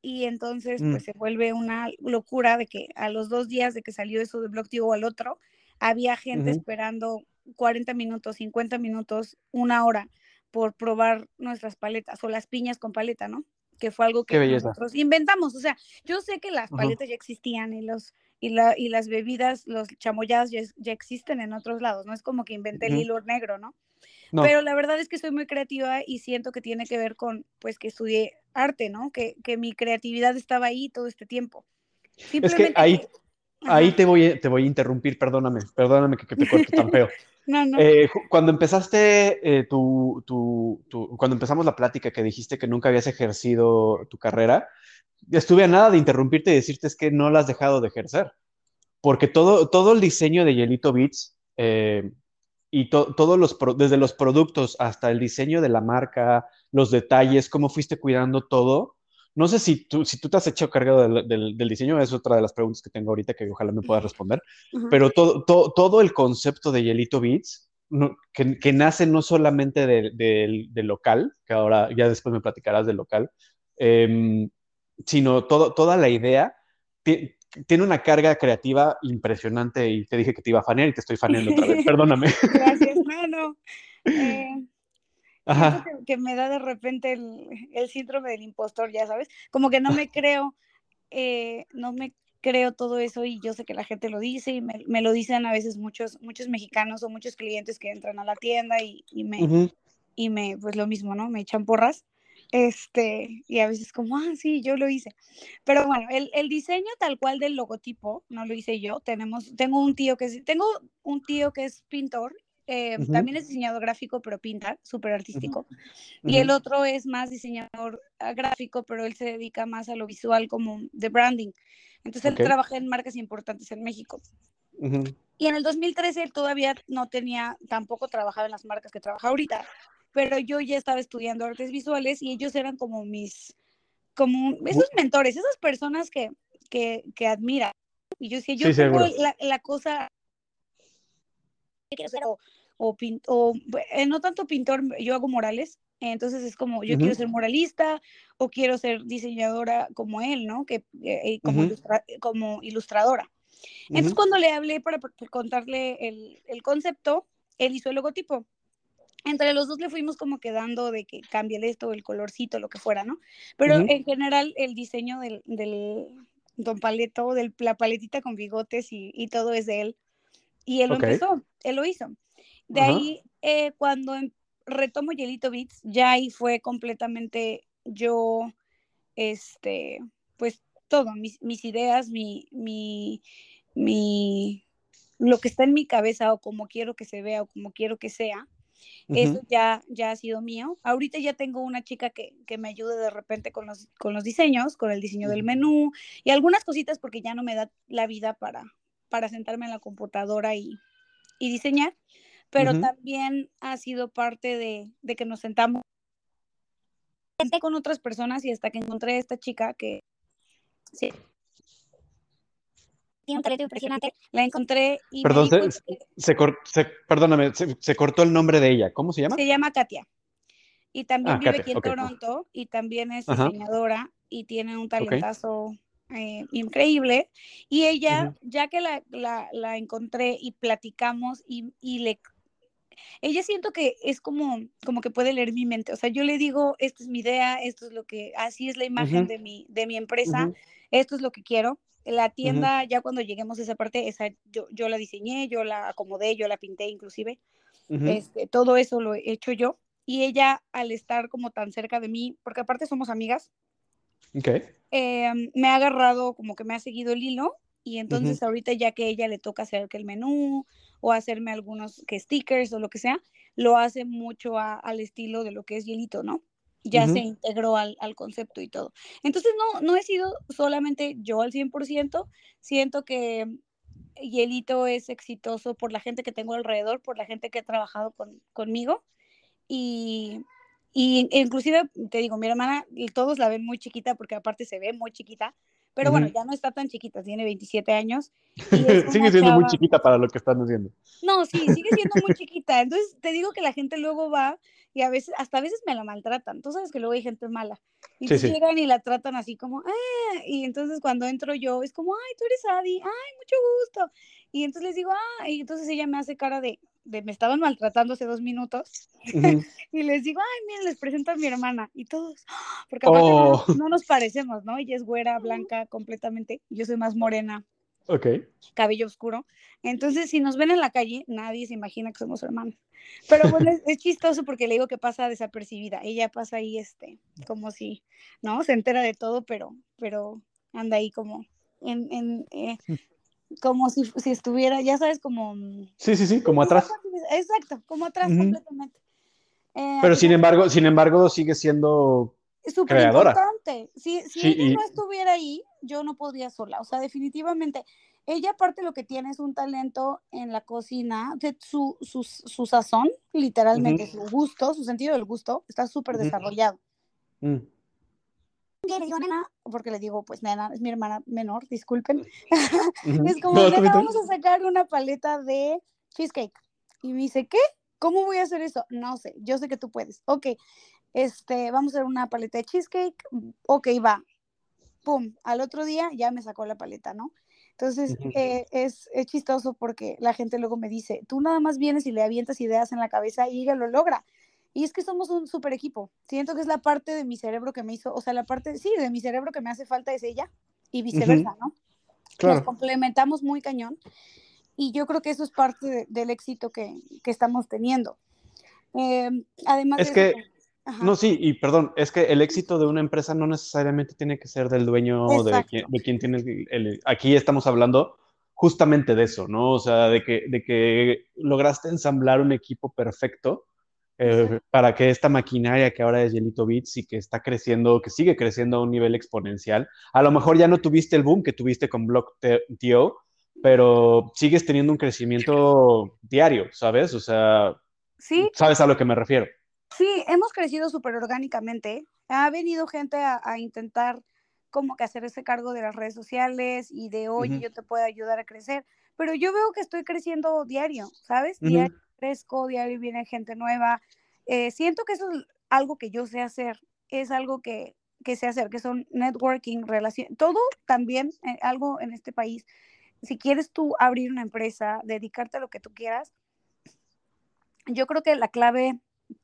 y entonces pues mm. se vuelve una locura de que a los dos días de que salió eso de Block al otro, había gente esperando 40 minutos, 50 minutos, una hora por probar nuestras paletas o las piñas con paleta, ¿no? Que fue algo que nosotros inventamos. O sea, yo sé que las paletas ya existían y los y, la, y las bebidas, los chamoyadas ya, ya, existen en otros lados, no es como que inventé el hilo negro, ¿no? Pero la verdad es que soy muy creativa y siento que tiene que ver con, pues, que estudié arte, ¿no? Que, que mi creatividad estaba ahí todo este tiempo. es que ahí, ahí te, voy, te voy a interrumpir, perdóname, perdóname que, te corto tan feo. no, no. Eh, cuando empezaste eh, tu, tu, tu, cuando empezamos la plática que dijiste que nunca habías ejercido tu carrera, estuve a nada de interrumpirte y decirte es que no la has dejado de ejercer. Porque todo, todo el diseño de Yelito Beats eh, y todos los, desde los productos hasta el diseño de la marca, los detalles, cómo fuiste cuidando todo. No sé si tú, si tú te has hecho cargo del, diseño, es otra de las preguntas que tengo ahorita que ojalá me puedas responder, pero todo, todo, el concepto de Yelito Beats, que, nace no solamente del local, que ahora ya después me platicarás del local, eh, sino todo, toda la idea tiene una carga creativa impresionante y te dije que te iba a fanear y te estoy faneando otra vez, perdóname. Gracias, no, eh, Ajá. Que, me da de repente el, síndrome del impostor, ya sabes, como que no me creo, eh, no me creo todo eso y yo sé que la gente lo dice y me, lo dicen a veces muchos, muchos mexicanos o muchos clientes que entran a la tienda y, me, y me, pues lo mismo, ¿no? Me echan porras. Este, y a veces como, ah, sí, yo lo hice. Pero bueno, el, el, diseño tal cual del logotipo no lo hice yo. Tenemos, tengo un tío que es, tengo un tío que es pintor, eh, también es diseñador gráfico, pero pinta, súper artístico. Y el otro es más diseñador ah, gráfico, pero él se dedica más a lo visual como de branding. Entonces él trabaja en marcas importantes en México. Y en el 2013 él todavía no tenía, tampoco trabajaba en las marcas que trabaja ahorita, pero yo ya estaba estudiando artes visuales y ellos eran como mis, como esos mentores, esas personas que, que, que admira. Y yo decía, yo tengo la, la, cosa o, o, o eh, no tanto pintor, yo hago morales, Entonces es como, yo quiero ser moralista o quiero ser diseñadora como él, ¿no? Que, eh, como, como, ilustradora. Entonces cuando le hablé para, contarle el, el, concepto, él hizo el logotipo. Entre los dos le fuimos como quedando de que cambie esto, el colorcito, lo que fuera, ¿no? Pero en general el diseño del, del Don Paleto, de la paletita con bigotes y, y, todo es de él. Y él lo empezó, él lo hizo. De ahí, eh, cuando em, retomo Yelito Beats, ya ahí fue completamente yo, este, pues todo, mis, mis ideas, mi, mi, mi, lo que está en mi cabeza o como quiero que se vea o como quiero que sea, eso ya, ya ha sido mío. Ahorita ya tengo una chica que, que me ayude de repente con los, con los diseños, con el diseño del menú y algunas cositas porque ya no me da la vida para, para sentarme en la computadora y, y diseñar pero también ha sido parte de, de, que nos sentamos con otras personas y hasta que encontré a esta chica que sí, tiene un talento impresionante, la encontré y Perdón, se, se, perdóname, se, cortó el nombre de ella, ¿cómo se llama? Se llama Katia. Y también ah, vive aquí en Toronto y también es diseñadora y tiene un talentazo eh, increíble. Y ella, ya que la, la, la, encontré y platicamos y, y le ella siento que es como, como que puede leer mi mente. O sea, yo le digo, esta es mi idea, esto es lo que, así es la imagen de, mi, de mi empresa, esto es lo que quiero. La tienda, ya cuando lleguemos a esa parte, esa, yo, yo la diseñé, yo la acomodé, yo la pinté inclusive. este, todo eso lo he hecho yo. Y ella, al estar como tan cerca de mí, porque aparte somos amigas, okay. Em, me ha agarrado como que me ha seguido el hilo. Y entonces ahorita ya que ella le toca hacer el menú, o hacerme algunos que stickers o lo que sea, lo hace mucho al estilo de lo que es hielito, ¿no? Ya se integró al, al, concepto y todo. Entonces, no, no he sido solamente yo al 100%, siento que Hielito es exitoso por la gente que tengo alrededor, por la gente que ha trabajado con, conmigo y, y inclusive, te digo, mi hermana, todos la ven muy chiquita porque aparte se ve muy chiquita, pero bueno, ya no está tan chiquita, tiene 27 años. sigue siendo muy chiquita para lo que están haciendo. No, sí, sigue siendo muy chiquita. Entonces te digo que la gente luego va y a veces, hasta a veces me la maltratan. Tú sabes que luego hay gente mala. Y llegan y la tratan así como, ah", y entonces cuando entro yo es como, ay, tú eres Adi, ay, mucho gusto. Y entonces les digo, ah, y entonces ella me hace cara de, de me estaban maltratando hace dos minutos. y les digo, ay, miren, les presento a mi hermana. Y todos, porque aparte oh. no, nos parecemos, ¿no? Ella es güera, blanca, completamente. Yo soy más morena. Ok. Cabello oscuro. Entonces, si nos ven en la calle, nadie se imagina que somos hermanos. Pero bueno, es, chistoso porque le digo que pasa desapercibida. Ella pasa ahí, este, como si, ¿no? Se entera de todo, pero, pero anda ahí como en, en eh, como si, si, estuviera, ya sabes, como... Mm, sí, sí, sí, como atrás. Exacto, como atrás completamente. Eh, Pero sin embargo, sin embargo, sigue siendo súper importante. Si, si ella no estuviera ahí, yo no podría sola. O sea, definitivamente, ella aparte lo que tiene es un talento en la cocina, de su, su, su sazón, literalmente, su gusto, su sentido del gusto, está súper desarrollado. Porque le digo, pues nena, es mi hermana menor, disculpen. es como, nena, vamos a sacar una paleta de cheesecake. Y me dice, ¿qué? ¿Cómo voy a hacer eso? No sé, yo sé que tú puedes. Ok, este, vamos a hacer una paleta de cheesecake. Ok, va. Pum, al otro día ya me sacó la paleta, ¿no? Entonces, eh, es, es, chistoso porque la gente luego me dice, tú nada más vienes y le avientas ideas en la cabeza y ella lo logra. Y es que somos un super equipo. Siento que es la parte de mi cerebro que me hizo, o sea, la parte, sí, de mi cerebro que me hace falta es ella y viceversa, ¿no? Claro. Nos complementamos muy cañón. Y yo creo que eso es parte del éxito que, que, estamos teniendo. Em, además es que, no, sí, y perdón, es que el éxito de una empresa no necesariamente tiene que ser del dueño de quien, de quien, tiene el, Aquí estamos hablando justamente de eso, ¿no? O sea, de que, de que lograste ensamblar un equipo perfecto eh, para que esta maquinaria que ahora es Yelito Bits y que está creciendo, que sigue creciendo a un nivel exponencial, a lo mejor ya no tuviste el boom que tuviste con BlockTO, pero sigues teniendo un crecimiento diario, ¿sabes? O sea, ¿Sí? ¿sabes a lo que me refiero? Sí, hemos crecido súper orgánicamente. Ha venido gente a, intentar como que hacer ese cargo de las redes sociales y de, oye, yo te puedo ayudar a crecer, pero yo veo que estoy creciendo diario, ¿sabes? Diario crezco, diario viene gente nueva. Eh, siento que eso algo que yo sé hacer, es algo que, que sé hacer, que son networking, relación, todo también eh, algo en este país. Si quieres tú abrir una empresa, dedicarte a lo que tú quieras, yo creo que la clave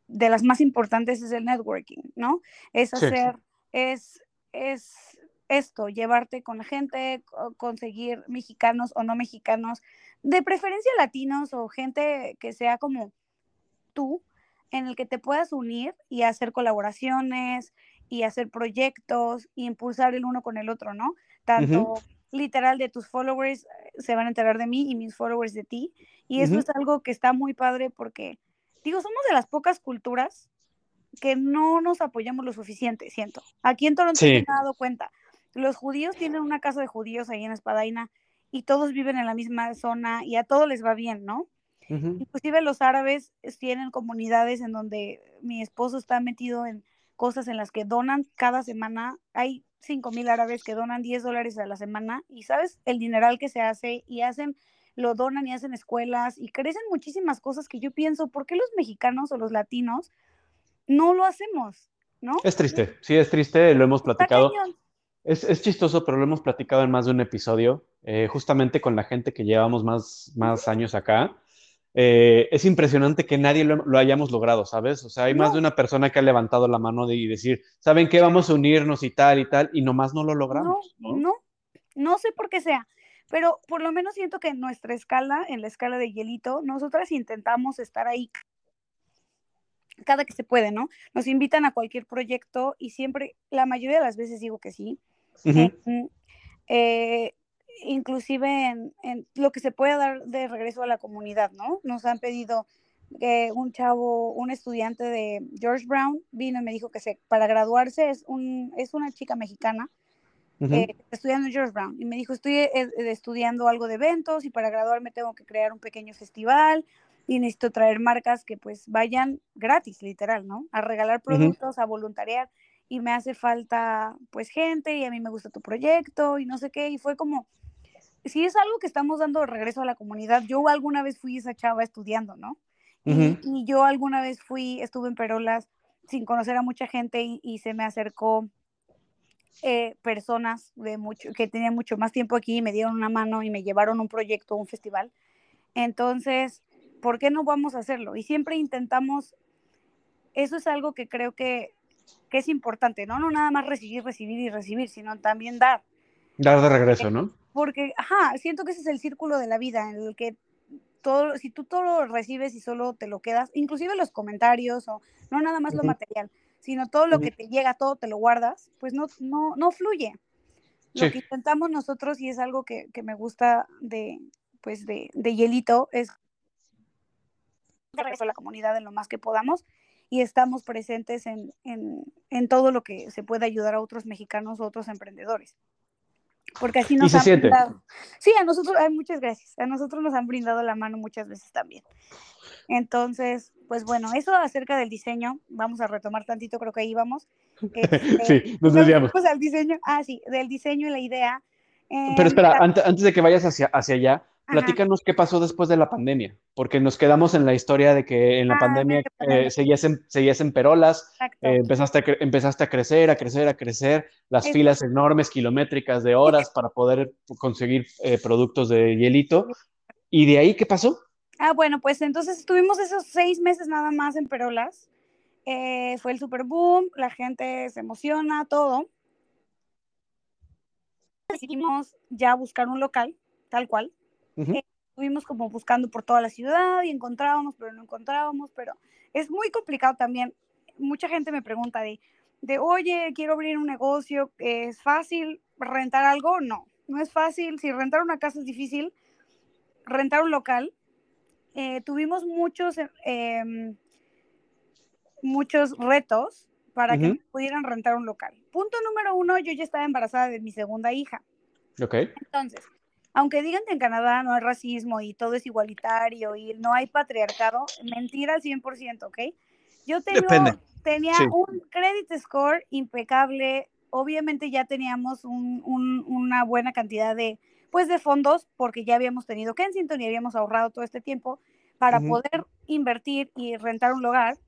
de las más importantes es el networking, ¿no? Es hacer, es, es esto, llevarte con la gente, conseguir mexicanos o no mexicanos, de preferencia latinos o gente que sea como tú, en el que te puedas unir y hacer colaboraciones y hacer proyectos y impulsar el uno con el otro, ¿no? Tanto literal de tus followers eh, se van a enterar de mí y mis followers de ti. Y eso es algo que está muy padre porque, digo, somos de las pocas culturas que no nos apoyamos lo suficiente, siento. Aquí en Toronto me he dado cuenta. Los judíos tienen una casa de judíos ahí en Espadaina y todos viven en la misma zona y a todos les va bien, ¿no? Inclusive los árabes tienen comunidades en donde mi esposo está metido en cosas en las que donan cada semana. Hay 5 mil árabes que donan 10 dólares a la semana y sabes el dineral que se hace y hacen, lo donan y hacen escuelas y crecen muchísimas cosas que yo pienso, ¿por qué los mexicanos o los latinos no lo hacemos? ¿No? Es triste, sí, es triste, lo hemos platicado. Es, chistoso, pero lo hemos platicado en más de un episodio, eh, justamente con la gente que llevamos más, más años acá. Eh, es impresionante que nadie lo, hayamos logrado, ¿sabes? O sea, hay más de una persona que ha levantado la mano de, y decir, ¿saben qué? Vamos a unirnos y tal y tal, y nomás no lo logramos. No, no, no, sé por qué sea, pero por lo menos siento que en nuestra escala, en la escala de hielito, nosotras intentamos estar ahí cada que se puede, ¿no? Nos invitan a cualquier proyecto y siempre, la mayoría de las veces digo que sí, eh, inclusive en, lo que se puede dar de regreso a la comunidad, ¿no? Nos han pedido que un chavo, un estudiante de George Brown vino y me dijo que se, para graduarse es, un, es una chica mexicana eh, estudiando George Brown. Y me dijo estoy eh, estudiando algo de eventos y para graduarme tengo que crear un pequeño festival y necesito traer marcas que pues vayan gratis, literal, ¿no? A regalar productos, a voluntariar y me hace falta pues gente y a mí me gusta tu proyecto y no sé qué. Y fue como, si es algo que estamos dando regreso a la comunidad, yo alguna vez fui esa chava estudiando, ¿no? y, yo alguna vez fui, estuve en Perolas sin conocer a mucha gente y, se me acercó eh, personas de mucho, que tenían mucho más tiempo aquí y me dieron una mano y me llevaron un proyecto, un festival. Entonces, ¿por qué no vamos a hacerlo? Y siempre intentamos, eso es algo que creo que que es importante, ¿no? No nada más recibir, recibir y recibir, sino también dar. Dar de regreso, ¿no? Porque, ajá, siento que ese es el círculo de la vida en el que todo, si tú todo lo recibes y solo te lo quedas, inclusive los comentarios o no nada más lo material, sino todo lo que te llega, todo te lo guardas, pues no, no, no fluye. Lo que intentamos nosotros y es algo que, que me gusta de, pues de, de Hielito es regreso a la comunidad en lo más que podamos y estamos presentes en, en, todo lo que se puede ayudar a otros mexicanos otros emprendedores. Porque así nos han brindado. Sí, a nosotros, hay muchas gracias. A nosotros nos han brindado la mano muchas veces también. Entonces, pues bueno, eso acerca del diseño, vamos a retomar tantito, creo que ahí vamos. Este, sí, nos desviamos. al diseño, ah, sí, del diseño y la idea. Pero espera, antes, antes de que vayas hacia, hacia allá, Platícanos qué pasó después de la pandemia, porque nos quedamos en la historia de que en la ah, pandemia eh, seguías, en, seguías, en, perolas, eh, empezaste, a empezaste a crecer, a crecer, a crecer, las filas enormes, kilométricas de horas para poder conseguir eh, productos de hielito. ¿Y de ahí qué pasó? Ah, bueno, pues entonces estuvimos esos seis meses nada más en perolas. fue el super boom, la gente se emociona, todo. Decidimos ya buscar un local, tal cual eh, estuvimos como buscando por toda la ciudad y encontrábamos, pero no encontrábamos, pero es muy complicado también. Mucha gente me pregunta de, de oye, quiero abrir un negocio, ¿es fácil rentar algo? No, no es fácil. Si rentar una casa es difícil, rentar un local. Eh, tuvimos muchos, em, muchos retos para que pudieran rentar un local. Punto número uno, yo ya estaba embarazada de mi segunda hija. Ok. Entonces, aunque digan que en Canadá no hay racismo y todo es igualitario y no hay patriarcado, mentira al 100%, ¿ok? Yo tenía un credit score impecable, obviamente ya teníamos una buena cantidad de, pues, de fondos porque ya habíamos tenido Kensington y habíamos ahorrado todo este tiempo para poder invertir y rentar un lugar.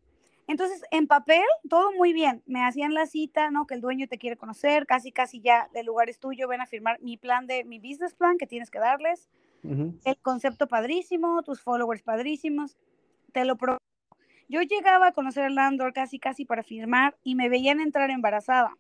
Entonces, en papel, todo muy bien. Me hacían la cita, ¿no? Que el dueño te quiere conocer, casi, casi ya el lugar es tuyo, ven a firmar mi plan de, mi business plan que tienes que darles. El concepto padrísimo, tus followers padrísimos, te lo prometo. Yo llegaba a conocer al landlord casi, casi para firmar y me veían entrar embarazada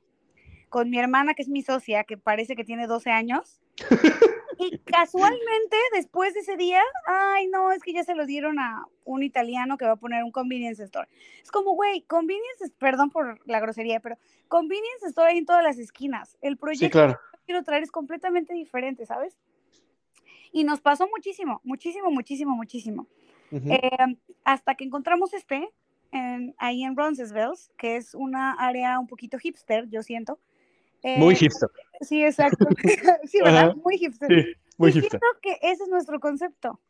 con mi hermana, que es mi socia, que parece que tiene 12 años. Y casualmente, después de ese día, ay, no, es que ya se lo dieron a un italiano que va a poner un convenience store. Es como, güey, convenience, perdón por la grosería, pero convenience store ahí en todas las esquinas. El proyecto que quiero traer es completamente diferente, ¿sabes? Y nos pasó muchísimo, muchísimo, muchísimo, muchísimo. Em, hasta que encontramos este, ahí en Roncesvalles, que es una área un poquito hipster, yo siento. Muy eh, hipster. Sí, exacto. sí, ¿verdad? Muy hipster. Sí, muy hipster. Siento que ese es nuestro concepto.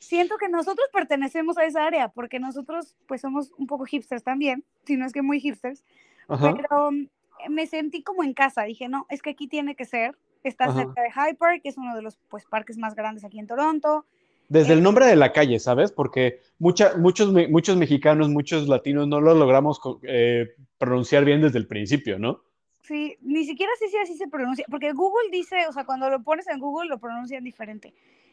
Siento que nosotros pertenecemos a esa área, porque nosotros pues somos un poco hipsters también, si no es que muy hipsters, pero mm, me sentí como en casa, dije, no, es que aquí tiene que ser, está cerca de High Park, que es uno de los pues parques más grandes aquí en Toronto, desde el nombre de la calle, ¿sabes? Porque mucha, muchos, muchos mexicanos, muchos latinos no lo logramos eh, pronunciar bien desde el principio, ¿no? Sí, ni siquiera sé si así se pronuncia, porque Google dice, o sea, cuando lo pones en Google lo pronuncian diferente.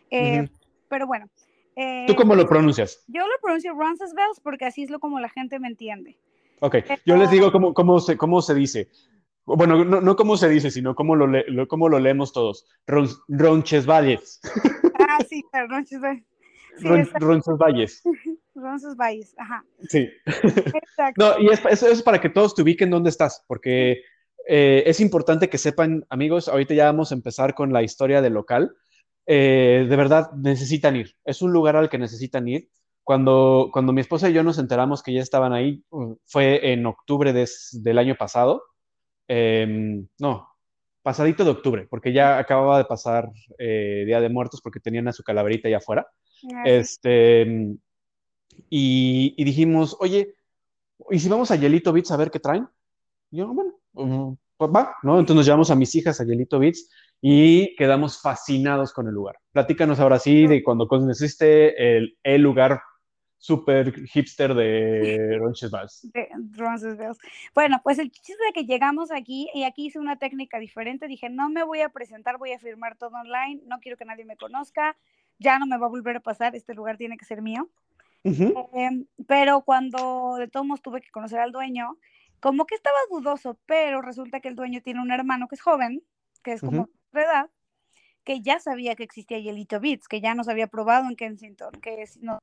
Eh, pero bueno. Eh, ¿Tú cómo lo pronuncias? Yo lo pronuncio Roncesvalles porque así es lo como la gente me entiende. Ok, yo les digo cómo, cómo, se, cómo se dice. Bueno, no, no cómo se dice, sino cómo lo, le, cómo lo leemos todos. Ron, Roncesvalles. Ah, sí, Roncesvalles. Sí, Roncesvalles. Roncesvalles, ajá. Sí. Exacto. No, y eso es para que todos te ubiquen dónde estás, porque eh, es importante que sepan, amigos, ahorita ya vamos a empezar con la historia del local. Eh, de verdad, necesitan ir. Es un lugar al que necesitan ir. Cuando, cuando mi esposa y yo nos enteramos que ya estaban ahí, uh, fue en octubre del año pasado. Em, no, pasadito de octubre, porque ya acababa de pasar eh, Día de Muertos porque tenían a su calaverita allá afuera. Este, y, dijimos, oye, ¿y si vamos a Yelito Beats a ver qué traen? Y yo, bueno, pues va, ¿no? Entonces nos llevamos a mis hijas a Yelito Beats y quedamos fascinados con el lugar. Platícanos ahora sí de cuando conociste el, el lugar súper hipster de Roncesvalles. De Roncesvalles. Bueno, pues el chiste de que llegamos aquí y aquí hice una técnica diferente. Dije, no me voy a presentar, voy a firmar todo online, no quiero que nadie me conozca, ya no me va a volver a pasar, este lugar tiene que ser mío. Em, pero cuando de todos modos tuve que conocer al dueño, como que estaba dudoso, pero resulta que el dueño tiene un hermano que es joven, que es como de edad, que ya sabía que existía Yelito Beats, que ya nos había probado en Kensington, que no.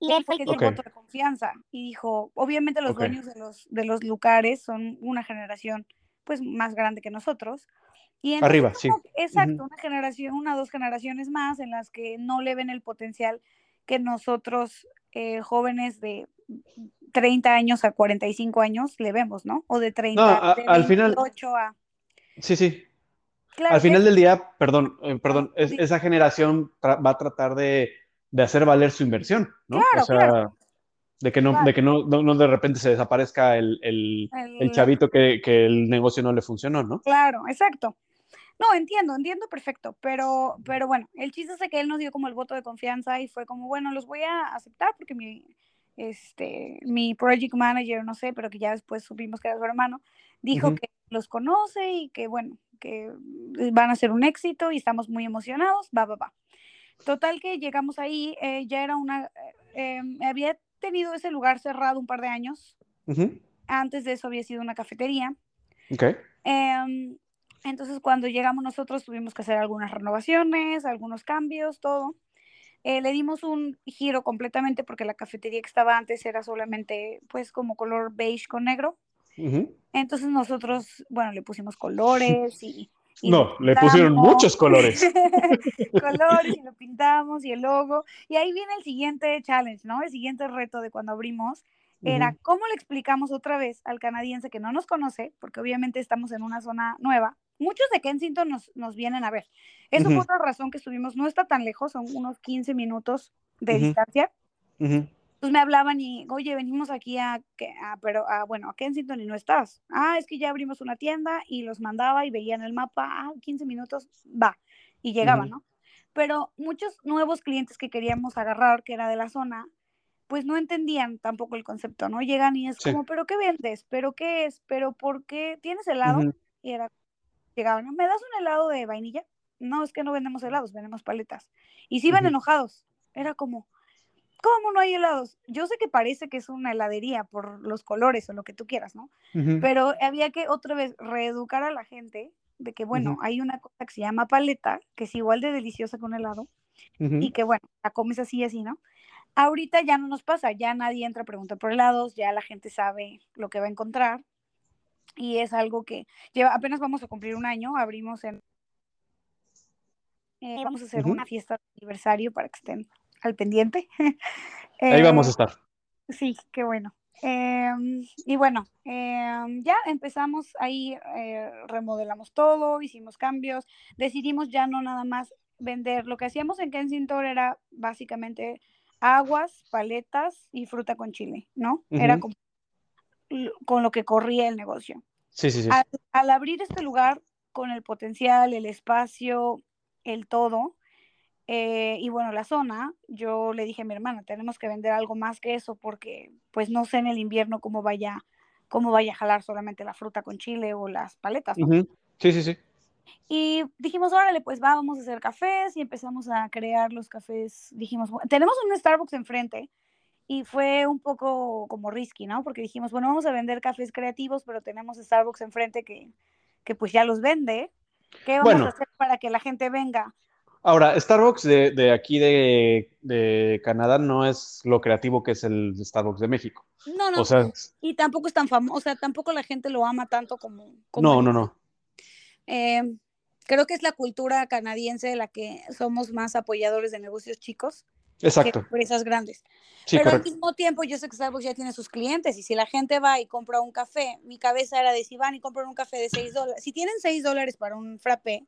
Y él fue el que voto de confianza y dijo, obviamente los dueños de los, de los lugares son una generación pues más grande que nosotros. Y Arriba, sí. Exacto, una generación, una o dos generaciones más en las que no le ven el potencial que nosotros eh, jóvenes de 30 años a 45 años le vemos, ¿no? O de 30 a, al final, a... Sí, sí. al final del día, perdón, eh, perdón, esa generación va a tratar de, de, hacer valer su inversión, ¿no? Claro, o sea, de que no, de que no, no, de repente se desaparezca el, el, el chavito que, que, el negocio no le funcionó, ¿no? Claro, exacto. No, entiendo, entiendo perfecto, pero, pero bueno, el chiste es que él nos dio como el voto de confianza y fue como, bueno, los voy a aceptar porque mi, este, mi project manager, no sé, pero que ya después supimos que era su hermano, dijo que los conoce y que, bueno, que van a ser un éxito y estamos muy emocionados, va, va, va. Total que llegamos ahí, eh, ya era una, eh, em, había tenido ese lugar cerrado un par de años. Antes de eso había sido una cafetería. Okay. Em, entonces, cuando llegamos nosotros tuvimos que hacer algunas renovaciones, algunos cambios, todo. Eh, le dimos un giro completamente porque la cafetería que estaba antes era solamente, pues, como color beige con negro. Entonces nosotros, bueno, le pusimos colores y... no, le pusieron muchos colores. colores y lo pintamos y el logo. Y ahí viene el siguiente challenge, ¿no? El siguiente reto de cuando abrimos era cómo le explicamos otra vez al canadiense que no nos conoce, porque obviamente estamos en una zona nueva, muchos de Kensington nos, nos vienen a ver. Eso fue otra razón que estuvimos, no está tan lejos, son unos 15 minutos de distancia. Pues me hablaban y, oye, venimos aquí a, pero, a, bueno, a Kensington y no estás. Ah, es que ya abrimos una tienda y los mandaba y veían el mapa, ah, 15 minutos, va, y llegaban, ¿no? Pero muchos nuevos clientes que queríamos agarrar, que era de la zona, pues no entendían tampoco el concepto, ¿no? Llegan y es como, ¿pero qué vendes? ¿Pero qué es? ¿Pero por qué tienes helado? Y era, llegaban, ¿me das un helado de vainilla? No, es que no vendemos helados, vendemos paletas. Y se iban enojados. Era como, ¿cómo no hay helados? Yo sé que parece que es una heladería por los colores o lo que tú quieras, ¿no? Pero había que otra vez reeducar a la gente de que, bueno, hay una cosa que se llama paleta, que es igual de deliciosa que un helado, y que, bueno, la comes así y así, ¿no? Ahorita ya no nos pasa, ya nadie entra a preguntar por helados, ya la gente sabe lo que va a encontrar, y es algo que lleva, apenas vamos a cumplir un año, abrimos en... Eh, vamos a hacer una fiesta de aniversario para que estén al pendiente. Ahí vamos a eh, estar. Sí, qué bueno. Em, y bueno, em, ya empezamos ahí, eh, remodelamos todo, hicimos cambios, decidimos ya no nada más vender. Lo que hacíamos en Kensington era básicamente aguas, paletas y fruta con chile, ¿no? Era como, con lo que corría el negocio. Sí, sí, sí. al abrir este lugar con el potencial, el espacio, el todo, eh, y bueno, la zona, yo le dije a mi hermana, tenemos que vender algo más que eso porque pues no sé en el invierno cómo vaya, cómo vaya a jalar solamente la fruta con chile o las paletas. Sí, sí, sí. Y dijimos, órale, pues va, vamos a hacer cafés y empezamos a crear los cafés. Dijimos, tenemos un Starbucks enfrente y fue un poco como risky, ¿no? Porque dijimos, bueno, vamos a vender cafés creativos, pero tenemos Starbucks enfrente que, que pues ya los vende. ¿Qué vamos a hacer para que la gente venga? Ahora, Starbucks de, aquí de, Canadá no es lo creativo que es el Starbucks de México. No, no. y tampoco es tan famoso, o sea, tampoco la gente lo ama tanto como. no, no, no. Eh, creo que es la cultura canadiense de la que somos más apoyadores de negocios chicos. Exacto. Empresas grandes. Pero al mismo tiempo, yo sé que Starbucks ya tiene sus clientes y si la gente va y compra un café, mi cabeza era de si van y compran un café de 6 dólares, si tienen 6 dólares para un frappé,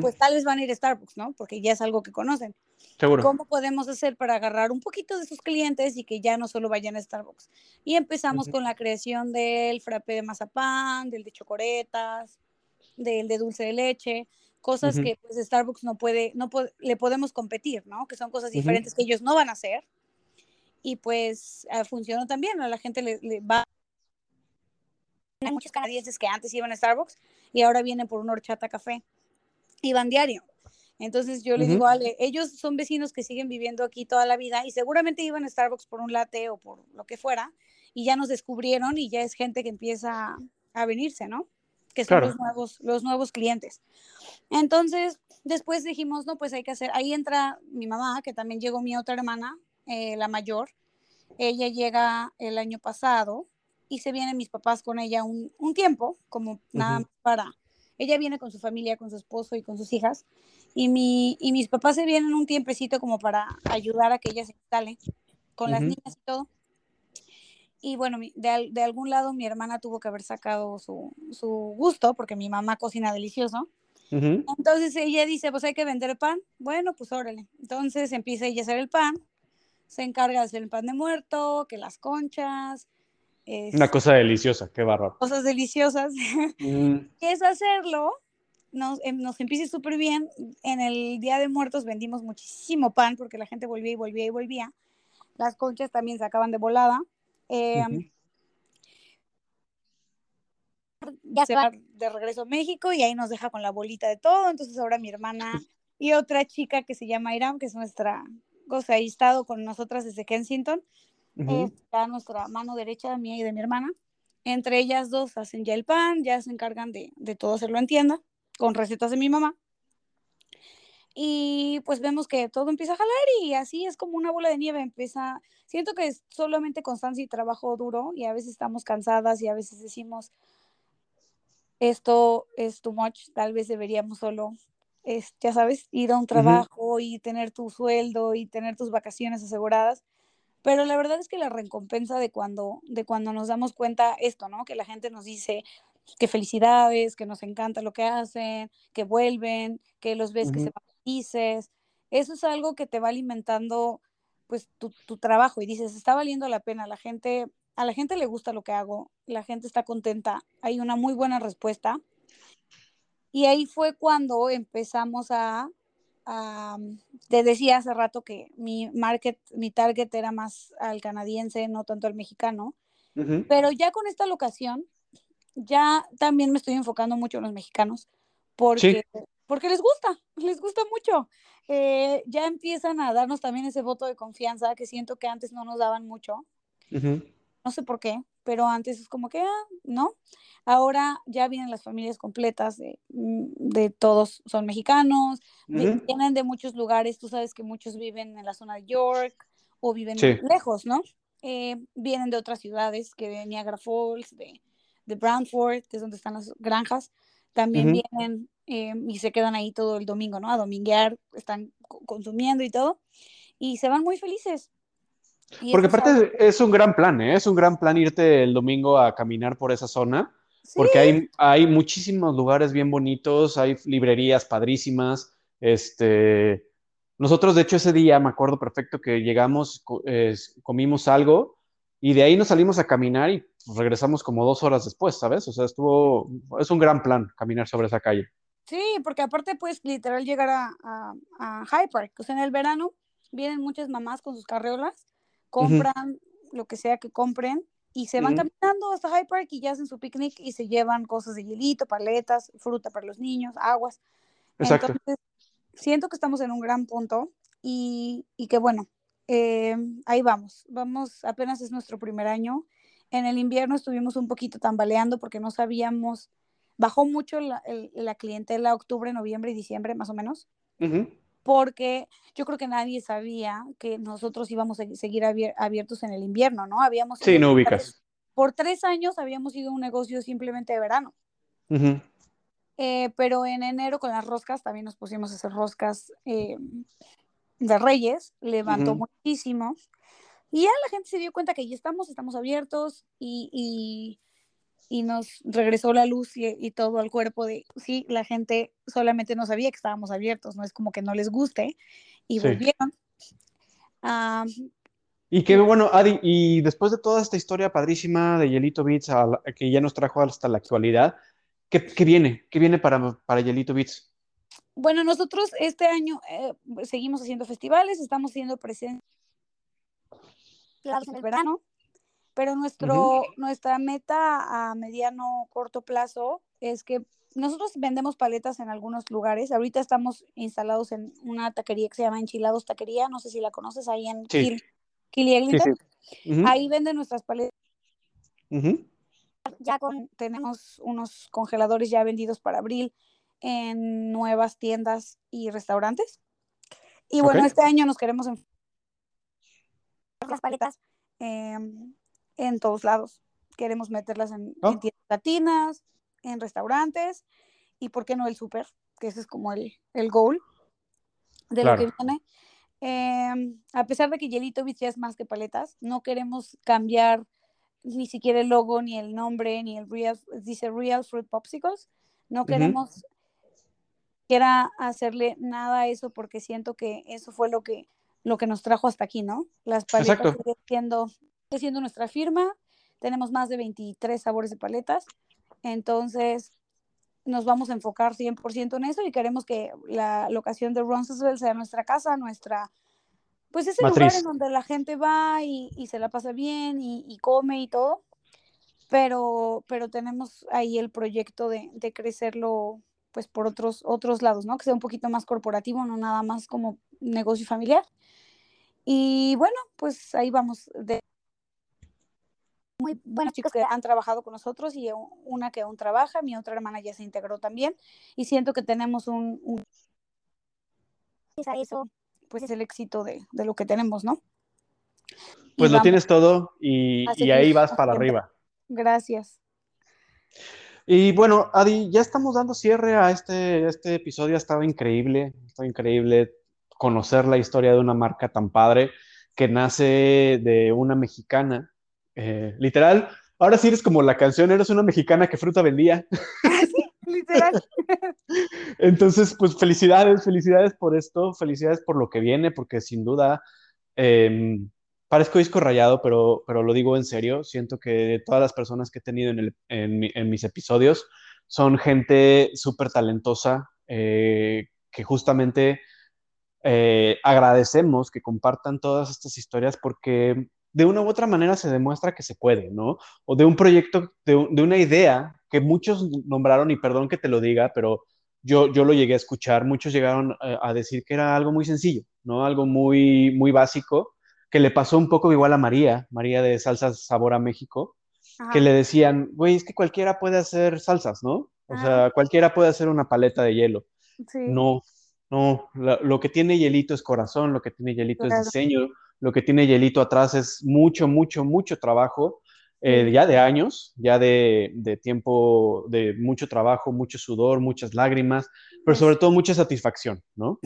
pues tal vez van a ir a Starbucks, ¿no? Porque ya es algo que conocen. Seguro. ¿Cómo podemos hacer para agarrar un poquito de sus clientes y que ya no solo vayan a Starbucks? Y empezamos con la creación del frappé de mazapán, del de chocoretas, del de dulce de leche, cosas que pues Starbucks no puede, no le podemos competir, ¿no? Que son cosas diferentes que ellos no van a hacer. Y pues uh, funcionó también, a la gente le, le va hay muchos canadienses que antes iban a Starbucks y ahora vienen por un horchata café iban diario. Entonces yo le digo, Ale, ellos son vecinos que siguen viviendo aquí toda la vida y seguramente iban a Starbucks por un latte o por lo que fuera y ya nos descubrieron y ya es gente que empieza a venirse, ¿no? Que son los, nuevos, los nuevos clientes. Entonces, después dijimos, no, pues hay que hacer, ahí entra mi mamá, que también llegó mi otra hermana, eh, la mayor. Ella llega el año pasado y se vienen mis papás con ella un, un tiempo, como nada para ella viene con su familia, con su esposo y con sus hijas. Y, mi, y mis papás se vienen un tiempecito como para ayudar a que ella se instale con las niñas y todo. Y bueno, de, de, algún lado mi hermana tuvo que haber sacado su, su gusto porque mi mamá cocina delicioso. Entonces ella dice, pues hay que vender pan. Bueno, pues órale. Entonces empieza ella a hacer el pan. Se encarga de hacer el pan de muerto, que las conchas, una cosa deliciosa, qué bárbaro. Cosas deliciosas. Mm. es hacerlo. Nos, em, nos empieza súper bien. En el Día de Muertos vendimos muchísimo pan porque la gente volvía y volvía y volvía. Las conchas también se acaban de volada. Em, ya se va de regreso a México y ahí nos deja con la bolita de todo. Entonces ahora mi hermana y otra chica que se llama Iram, que es nuestra, o sea, ha estado con nosotras desde Kensington, está nuestra mano derecha mía y de mi hermana. Entre ellas dos hacen ya el pan, ya se encargan de, de todo hacerlo en tienda, con recetas de mi mamá. Y pues vemos que todo empieza a jalar y así es como una bola de nieve. Empieza, siento que es solamente constancia y trabajo duro y a veces estamos cansadas y a veces decimos, esto es too much, tal vez deberíamos solo, es, ya sabes, ir a un trabajo y tener tu sueldo y tener tus vacaciones aseguradas pero la verdad es que la recompensa de cuando, de cuando nos damos cuenta esto, ¿no? Que la gente nos dice que felicidades, que nos encanta lo que hacen, que vuelven, que los ves que se van felices. Eso es algo que te va alimentando pues tu, tu, trabajo y dices, está valiendo la pena, la gente, a la gente le gusta lo que hago, la gente está contenta, hay una muy buena respuesta. Y ahí fue cuando empezamos a te decía hace rato que mi market, mi target era más al canadiense, no tanto al mexicano. Pero ya con esta locación, ya también me estoy enfocando mucho en los mexicanos, porque, porque les gusta, les gusta mucho. Eh, ya empiezan a darnos también ese voto de confianza que siento que antes no nos daban mucho. No sé por qué, pero antes es como que, ah, ¿no? Ahora ya vienen las familias completas de, mm, todos, son mexicanos, vienen de muchos lugares, tú sabes que muchos viven en la zona de York o viven lejos, ¿no? Eh, vienen de otras ciudades, que de Niagara Falls, de, de Brantford, que es donde están las granjas, también vienen eh, y se quedan ahí todo el domingo, ¿no? A dominguear, están consumiendo y todo, y se van muy felices. Porque aparte es un gran plan, ¿eh? Es un gran plan irte el domingo a caminar por esa zona, porque hay, hay muchísimos lugares bien bonitos, hay librerías padrísimas, este... Nosotros, de hecho, ese día me acuerdo perfecto que llegamos, comimos algo y de ahí nos salimos a caminar y regresamos como dos horas después, ¿sabes? O sea, estuvo, es un gran plan caminar sobre esa calle. Sí, porque aparte puedes literal llegar a, a, a High Park, o sea, en el verano vienen muchas mamás con sus carreolas compran lo que sea que compren y se van caminando hasta High Park y ya hacen su picnic y se llevan cosas de hielito, paletas, fruta para los niños, aguas. Exacto. Entonces, siento que estamos en un gran punto y, y que bueno, eh, ahí vamos, vamos, apenas es nuestro primer año. En el invierno estuvimos un poquito tambaleando porque no sabíamos, bajó mucho la, la clientela octubre, noviembre y diciembre más o menos porque yo creo que nadie sabía que nosotros íbamos a seguir abiertos en el invierno, ¿no? Habíamos... Sí, no ubicas. Por tres años habíamos sido un negocio simplemente de verano. Eh, pero en enero con las roscas, también nos pusimos a hacer roscas eh, de Reyes, levantó muchísimo. Y ya la gente se dio cuenta que ya estamos, estamos abiertos y y nos regresó la luz y, todo al cuerpo de, sí, la gente solamente no sabía que estábamos abiertos, no es como que no les guste y volvieron. y qué bueno, Adi, y después de toda esta historia padrísima de Yelito Beats que ya nos trajo hasta la actualidad, ¿qué, qué viene? ¿Qué viene para, para Yelito Beats? Bueno, nosotros este año eh, seguimos haciendo festivales, estamos haciendo presencia en el verano pero nuestro, nuestra meta a mediano corto plazo es que nosotros vendemos paletas en algunos lugares. Ahorita estamos instalados en una taquería que se llama Enchilados Taquería, no sé si la conoces, ahí en sí. Ahí venden nuestras paletas. Ya tenemos unos congeladores ya vendidos para abril en nuevas tiendas y restaurantes. Y bueno, este año nos queremos enfocar las paletas em, en todos lados. Queremos meterlas en, tiendas latinas, en restaurantes y, ¿por qué no el súper? Que ese es como el, el goal de lo que viene. Em, a pesar de que Yelito ya es más que paletas, no queremos cambiar ni siquiera el logo, ni el nombre, ni el Real, dice Real Fruit Popsicles. No queremos quiera hacerle nada a eso porque siento que eso fue lo que, lo que nos trajo hasta aquí, ¿no? Las paletas siendo siendo nuestra firma. Tenemos más de 23 sabores de paletas. Entonces, nos vamos a enfocar 100% en eso y queremos que la locación de Roncesvalles sea nuestra casa, nuestra, pues ese lugar en donde la gente va y, se la pasa bien y, come y todo. Pero, pero tenemos ahí el proyecto de, de, crecerlo pues por otros, otros lados, ¿no? Que sea un poquito más corporativo, no nada más como negocio familiar. Y bueno, pues ahí vamos. De muy buenos chicos que han trabajado con nosotros y una que aún trabaja, mi otra hermana ya se integró también y siento que tenemos un, un... eso pues es el éxito de, de lo que tenemos, ¿no? Pues lo tienes todo y, y ahí vas para arriba. Gracias. Y bueno, Adi, ya estamos dando cierre a este, este episodio. Ha estado increíble, ha estado increíble conocer la historia de una marca tan padre que nace de una mexicana eh, literal, ahora sí eres como la canción, eres una mexicana que fruta vendía. sí, literal. Entonces, pues felicidades, felicidades por esto, felicidades por lo que viene, porque sin duda, em, parezco disco rayado, pero, pero lo digo en serio, siento que todas las personas que he tenido en, en, mis episodios son gente súper talentosa, eh, que justamente eh, agradecemos que compartan todas estas historias porque de una u otra manera se demuestra que se puede, ¿no? O de un proyecto, de, una idea que muchos nombraron, y perdón que te lo diga, pero yo, yo lo llegué a escuchar, muchos llegaron a, a decir que era algo muy sencillo, ¿no? Algo muy, muy básico, que le pasó un poco igual a María, María de Salsas Sabor a México, que le decían, güey, es que cualquiera puede hacer salsas, ¿no? O sea, cualquiera puede hacer una paleta de hielo. No, no, lo, que tiene hielito es corazón, lo que tiene hielito es diseño, lo que tiene hielito atrás es mucho, mucho, mucho trabajo, eh, ya de años, ya de, de, tiempo, de mucho trabajo, mucho sudor, muchas lágrimas, pero sobre todo mucha satisfacción, ¿no?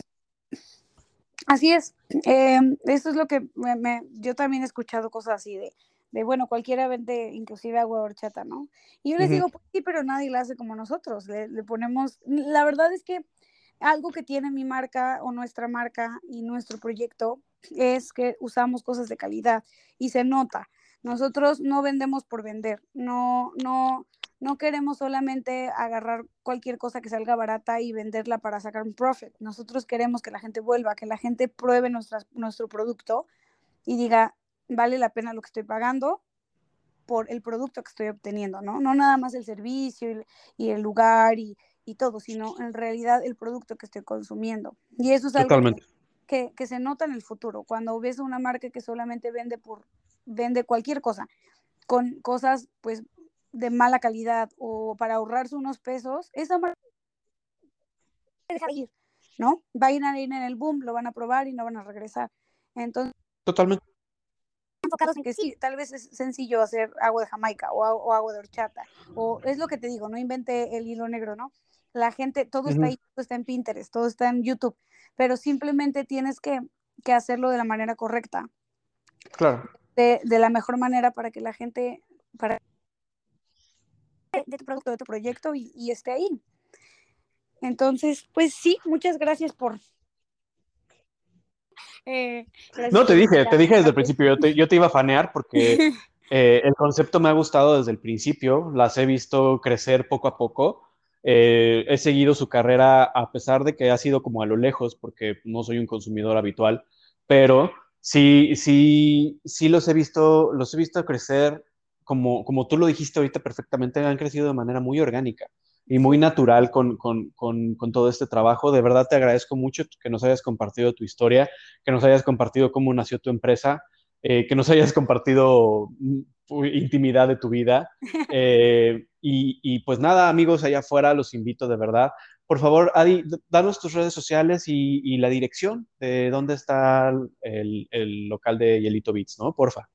Así es. Eh, eso es lo que me, yo también he escuchado cosas así de, de, bueno, cualquiera vende inclusive agua de horchata, ¿no? Y yo les digo, pues sí, pero nadie la hace como nosotros. Le, le, ponemos, la verdad es que algo que tiene mi marca o nuestra marca y nuestro proyecto es que usamos cosas de calidad y se nota. Nosotros no vendemos por vender, no, no, no queremos solamente agarrar cualquier cosa que salga barata y venderla para sacar un profit. Nosotros queremos que la gente vuelva, que la gente pruebe nuestro producto y diga, vale la pena lo que estoy pagando por el producto que estoy obteniendo, ¿no? No nada más el servicio y, el lugar y, todo, sino en realidad el producto que estoy consumiendo. Y eso es algo que, que, se nota en el futuro. Cuando ves una marca que solamente vende por, vende cualquier cosa, con cosas pues de mala calidad o para ahorrarse unos pesos, esa marca ir, ¿no? Va a ir en el boom, lo van a probar y no van a regresar. Entonces, totalmente enfocados en que sí, tal vez es sencillo hacer agua de Jamaica o, agua de horchata, o es lo que te digo, no invente el hilo negro, ¿no? La gente, todo está ahí, todo está en Pinterest, todo está en YouTube, pero simplemente tienes que, que hacerlo de la manera correcta. Claro. De, de, la mejor manera para que la gente, para de tu producto, de tu proyecto y, esté ahí. Entonces, pues sí, muchas gracias por... Eh, no, te dije, te dije desde el principio, yo te, yo te iba a fanear porque eh, el concepto me ha gustado desde el principio, las he visto crecer poco a poco. Eh, he seguido su carrera a pesar de que ha sido como a lo lejos, porque no soy un consumidor habitual, pero sí, sí, sí los he visto, los he visto crecer como, como tú lo dijiste ahorita perfectamente, han crecido de manera muy orgánica y muy natural con, con, con, con, todo este trabajo. De verdad te agradezco mucho que nos hayas compartido tu historia, que nos hayas compartido cómo nació tu empresa, eh, que nos hayas compartido intimidad de tu vida. Eh, y, y, pues nada, amigos allá afuera, los invito de verdad. Por favor, Adi, danos tus redes sociales y, y la dirección de dónde está el, el, local de Yelito Beats, ¿no? Porfa.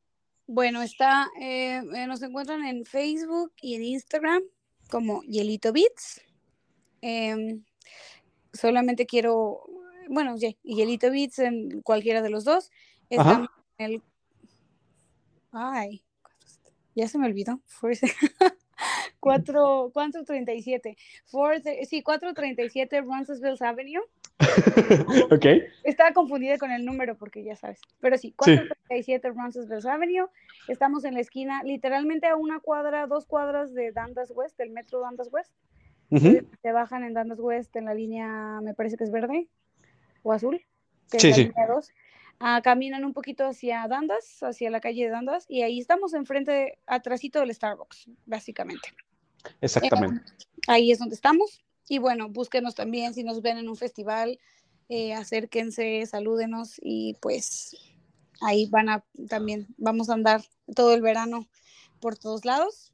Bueno, está, eh, eh, nos encuentran en Facebook y en Instagram como Yelito Beats. Em, solamente quiero, bueno, Yelito Beats en cualquiera de los dos. Estamos en el. Ay, ya se me olvidó. 4, 437. sí, 437 Roncesvalles Avenue. ok. Estaba confundida con el número porque ya sabes. Pero sí, 437 sí. Avenue. Estamos en la esquina, literalmente a una cuadra, dos cuadras de Dundas West, del metro Dundas West. Se bajan en Dundas West en la línea, me parece que es verde o azul. Que sí, sí. Ah, caminan un poquito hacia Dundas, hacia la calle de Dundas, y ahí estamos enfrente, atrásito del Starbucks, básicamente. Exactamente. Eh, ahí es donde estamos. Y bueno, búsquenos también si nos ven en un festival, eh, acérquense, salúdenos y pues ahí van a también, vamos a andar todo el verano por todos lados.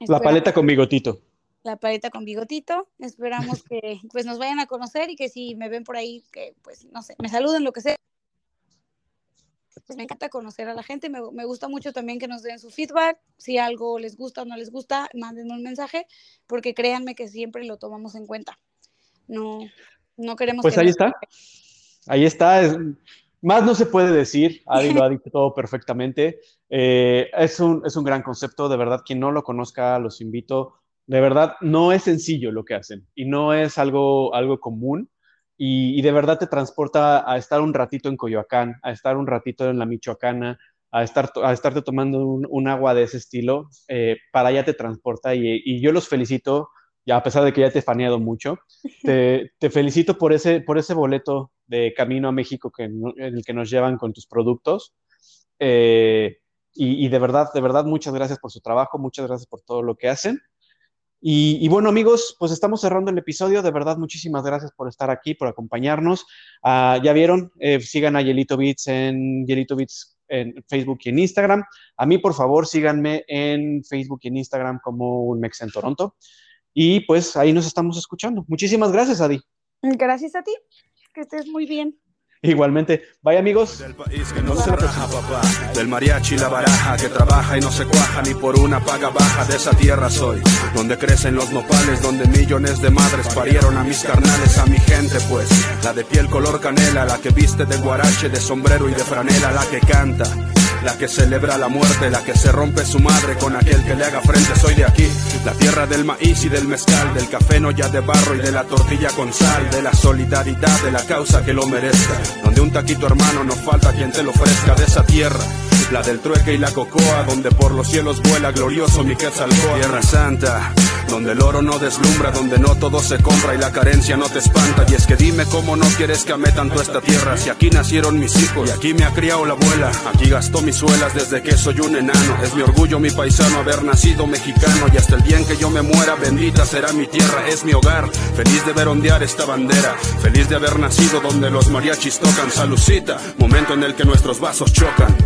La paleta con bigotito. La paleta con bigotito. Esperamos que pues nos vayan a conocer y que si me ven por ahí, que pues no sé, me saluden, lo que sea. Pues me encanta conocer a la gente, me, me, gusta mucho también que nos den su feedback, si algo les gusta o no les gusta, mándenme un mensaje, porque créanme que siempre lo tomamos en cuenta. No, no queremos... Pues ahí está, ahí está, más no se puede decir, Adi lo ha dicho todo perfectamente, eh, es, un, es un gran concepto, de verdad, quien no lo conozca, los invito, de verdad, no es sencillo lo que hacen y no es algo, algo común y, de verdad te transporta a estar un ratito en Coyoacán, a estar un ratito en la Michoacana, a, estar, a estarte tomando un, agua de ese estilo, eh, para allá te transporta y, yo los felicito, ya a pesar de que ya te he faneado mucho, te, te, felicito por ese, por ese boleto de camino a México que, en el que nos llevan con tus productos. Eh, y, de verdad, de verdad, muchas gracias por su trabajo, muchas gracias por todo lo que hacen. Y, bueno, amigos, pues estamos cerrando el episodio. De verdad, muchísimas gracias por estar aquí, por acompañarnos. Ah, ya vieron, eh, sigan a Yelito Beats en Yelito Beats en Facebook y en Instagram. A mí, por favor, síganme en Facebook y en Instagram como un Mex en Toronto. Y pues ahí nos estamos escuchando. Muchísimas gracias, Adi. Gracias a ti. Que estés muy bien. Igualmente. Bye amigos. Del país que no se. Del mariachi la baraja que trabaja y no se cuaja ni por una paga baja. De esa tierra soy. Donde crecen los nopales, donde millones de madres parieron a mis carnales, a mi gente, pues. La de piel color canela, la que viste de guarache, de sombrero y de franela, la que canta la que celebra la muerte, la que se rompe su madre con aquel que le haga frente. Soy de aquí, la tierra del maíz y del mezcal, del café no ya de barro y de la tortilla con sal, de la solidaridad, de la causa que lo merezca. Donde un taquito hermano no falta quien te lo ofrezca de esa tierra la del trueque y la cocoa, donde por los cielos vuela glorioso mi Quetzalcóatl. Tierra Santa, donde el oro no deslumbra, donde no todo se compra y la carencia no te espanta. Y es que dime cómo no quieres que ame tanto esta tierra, si aquí nacieron mis hijos y aquí me ha criado la abuela. Aquí gastó mis suelas desde que soy un enano. Es mi orgullo, mi paisano, haber nacido mexicano. Y hasta el día en que yo me muera, bendita será mi tierra, es mi hogar. Feliz de ver ondear esta bandera, feliz de haber nacido donde los mariachis tocan. Salucita, momento en el que nuestros vasos chocan.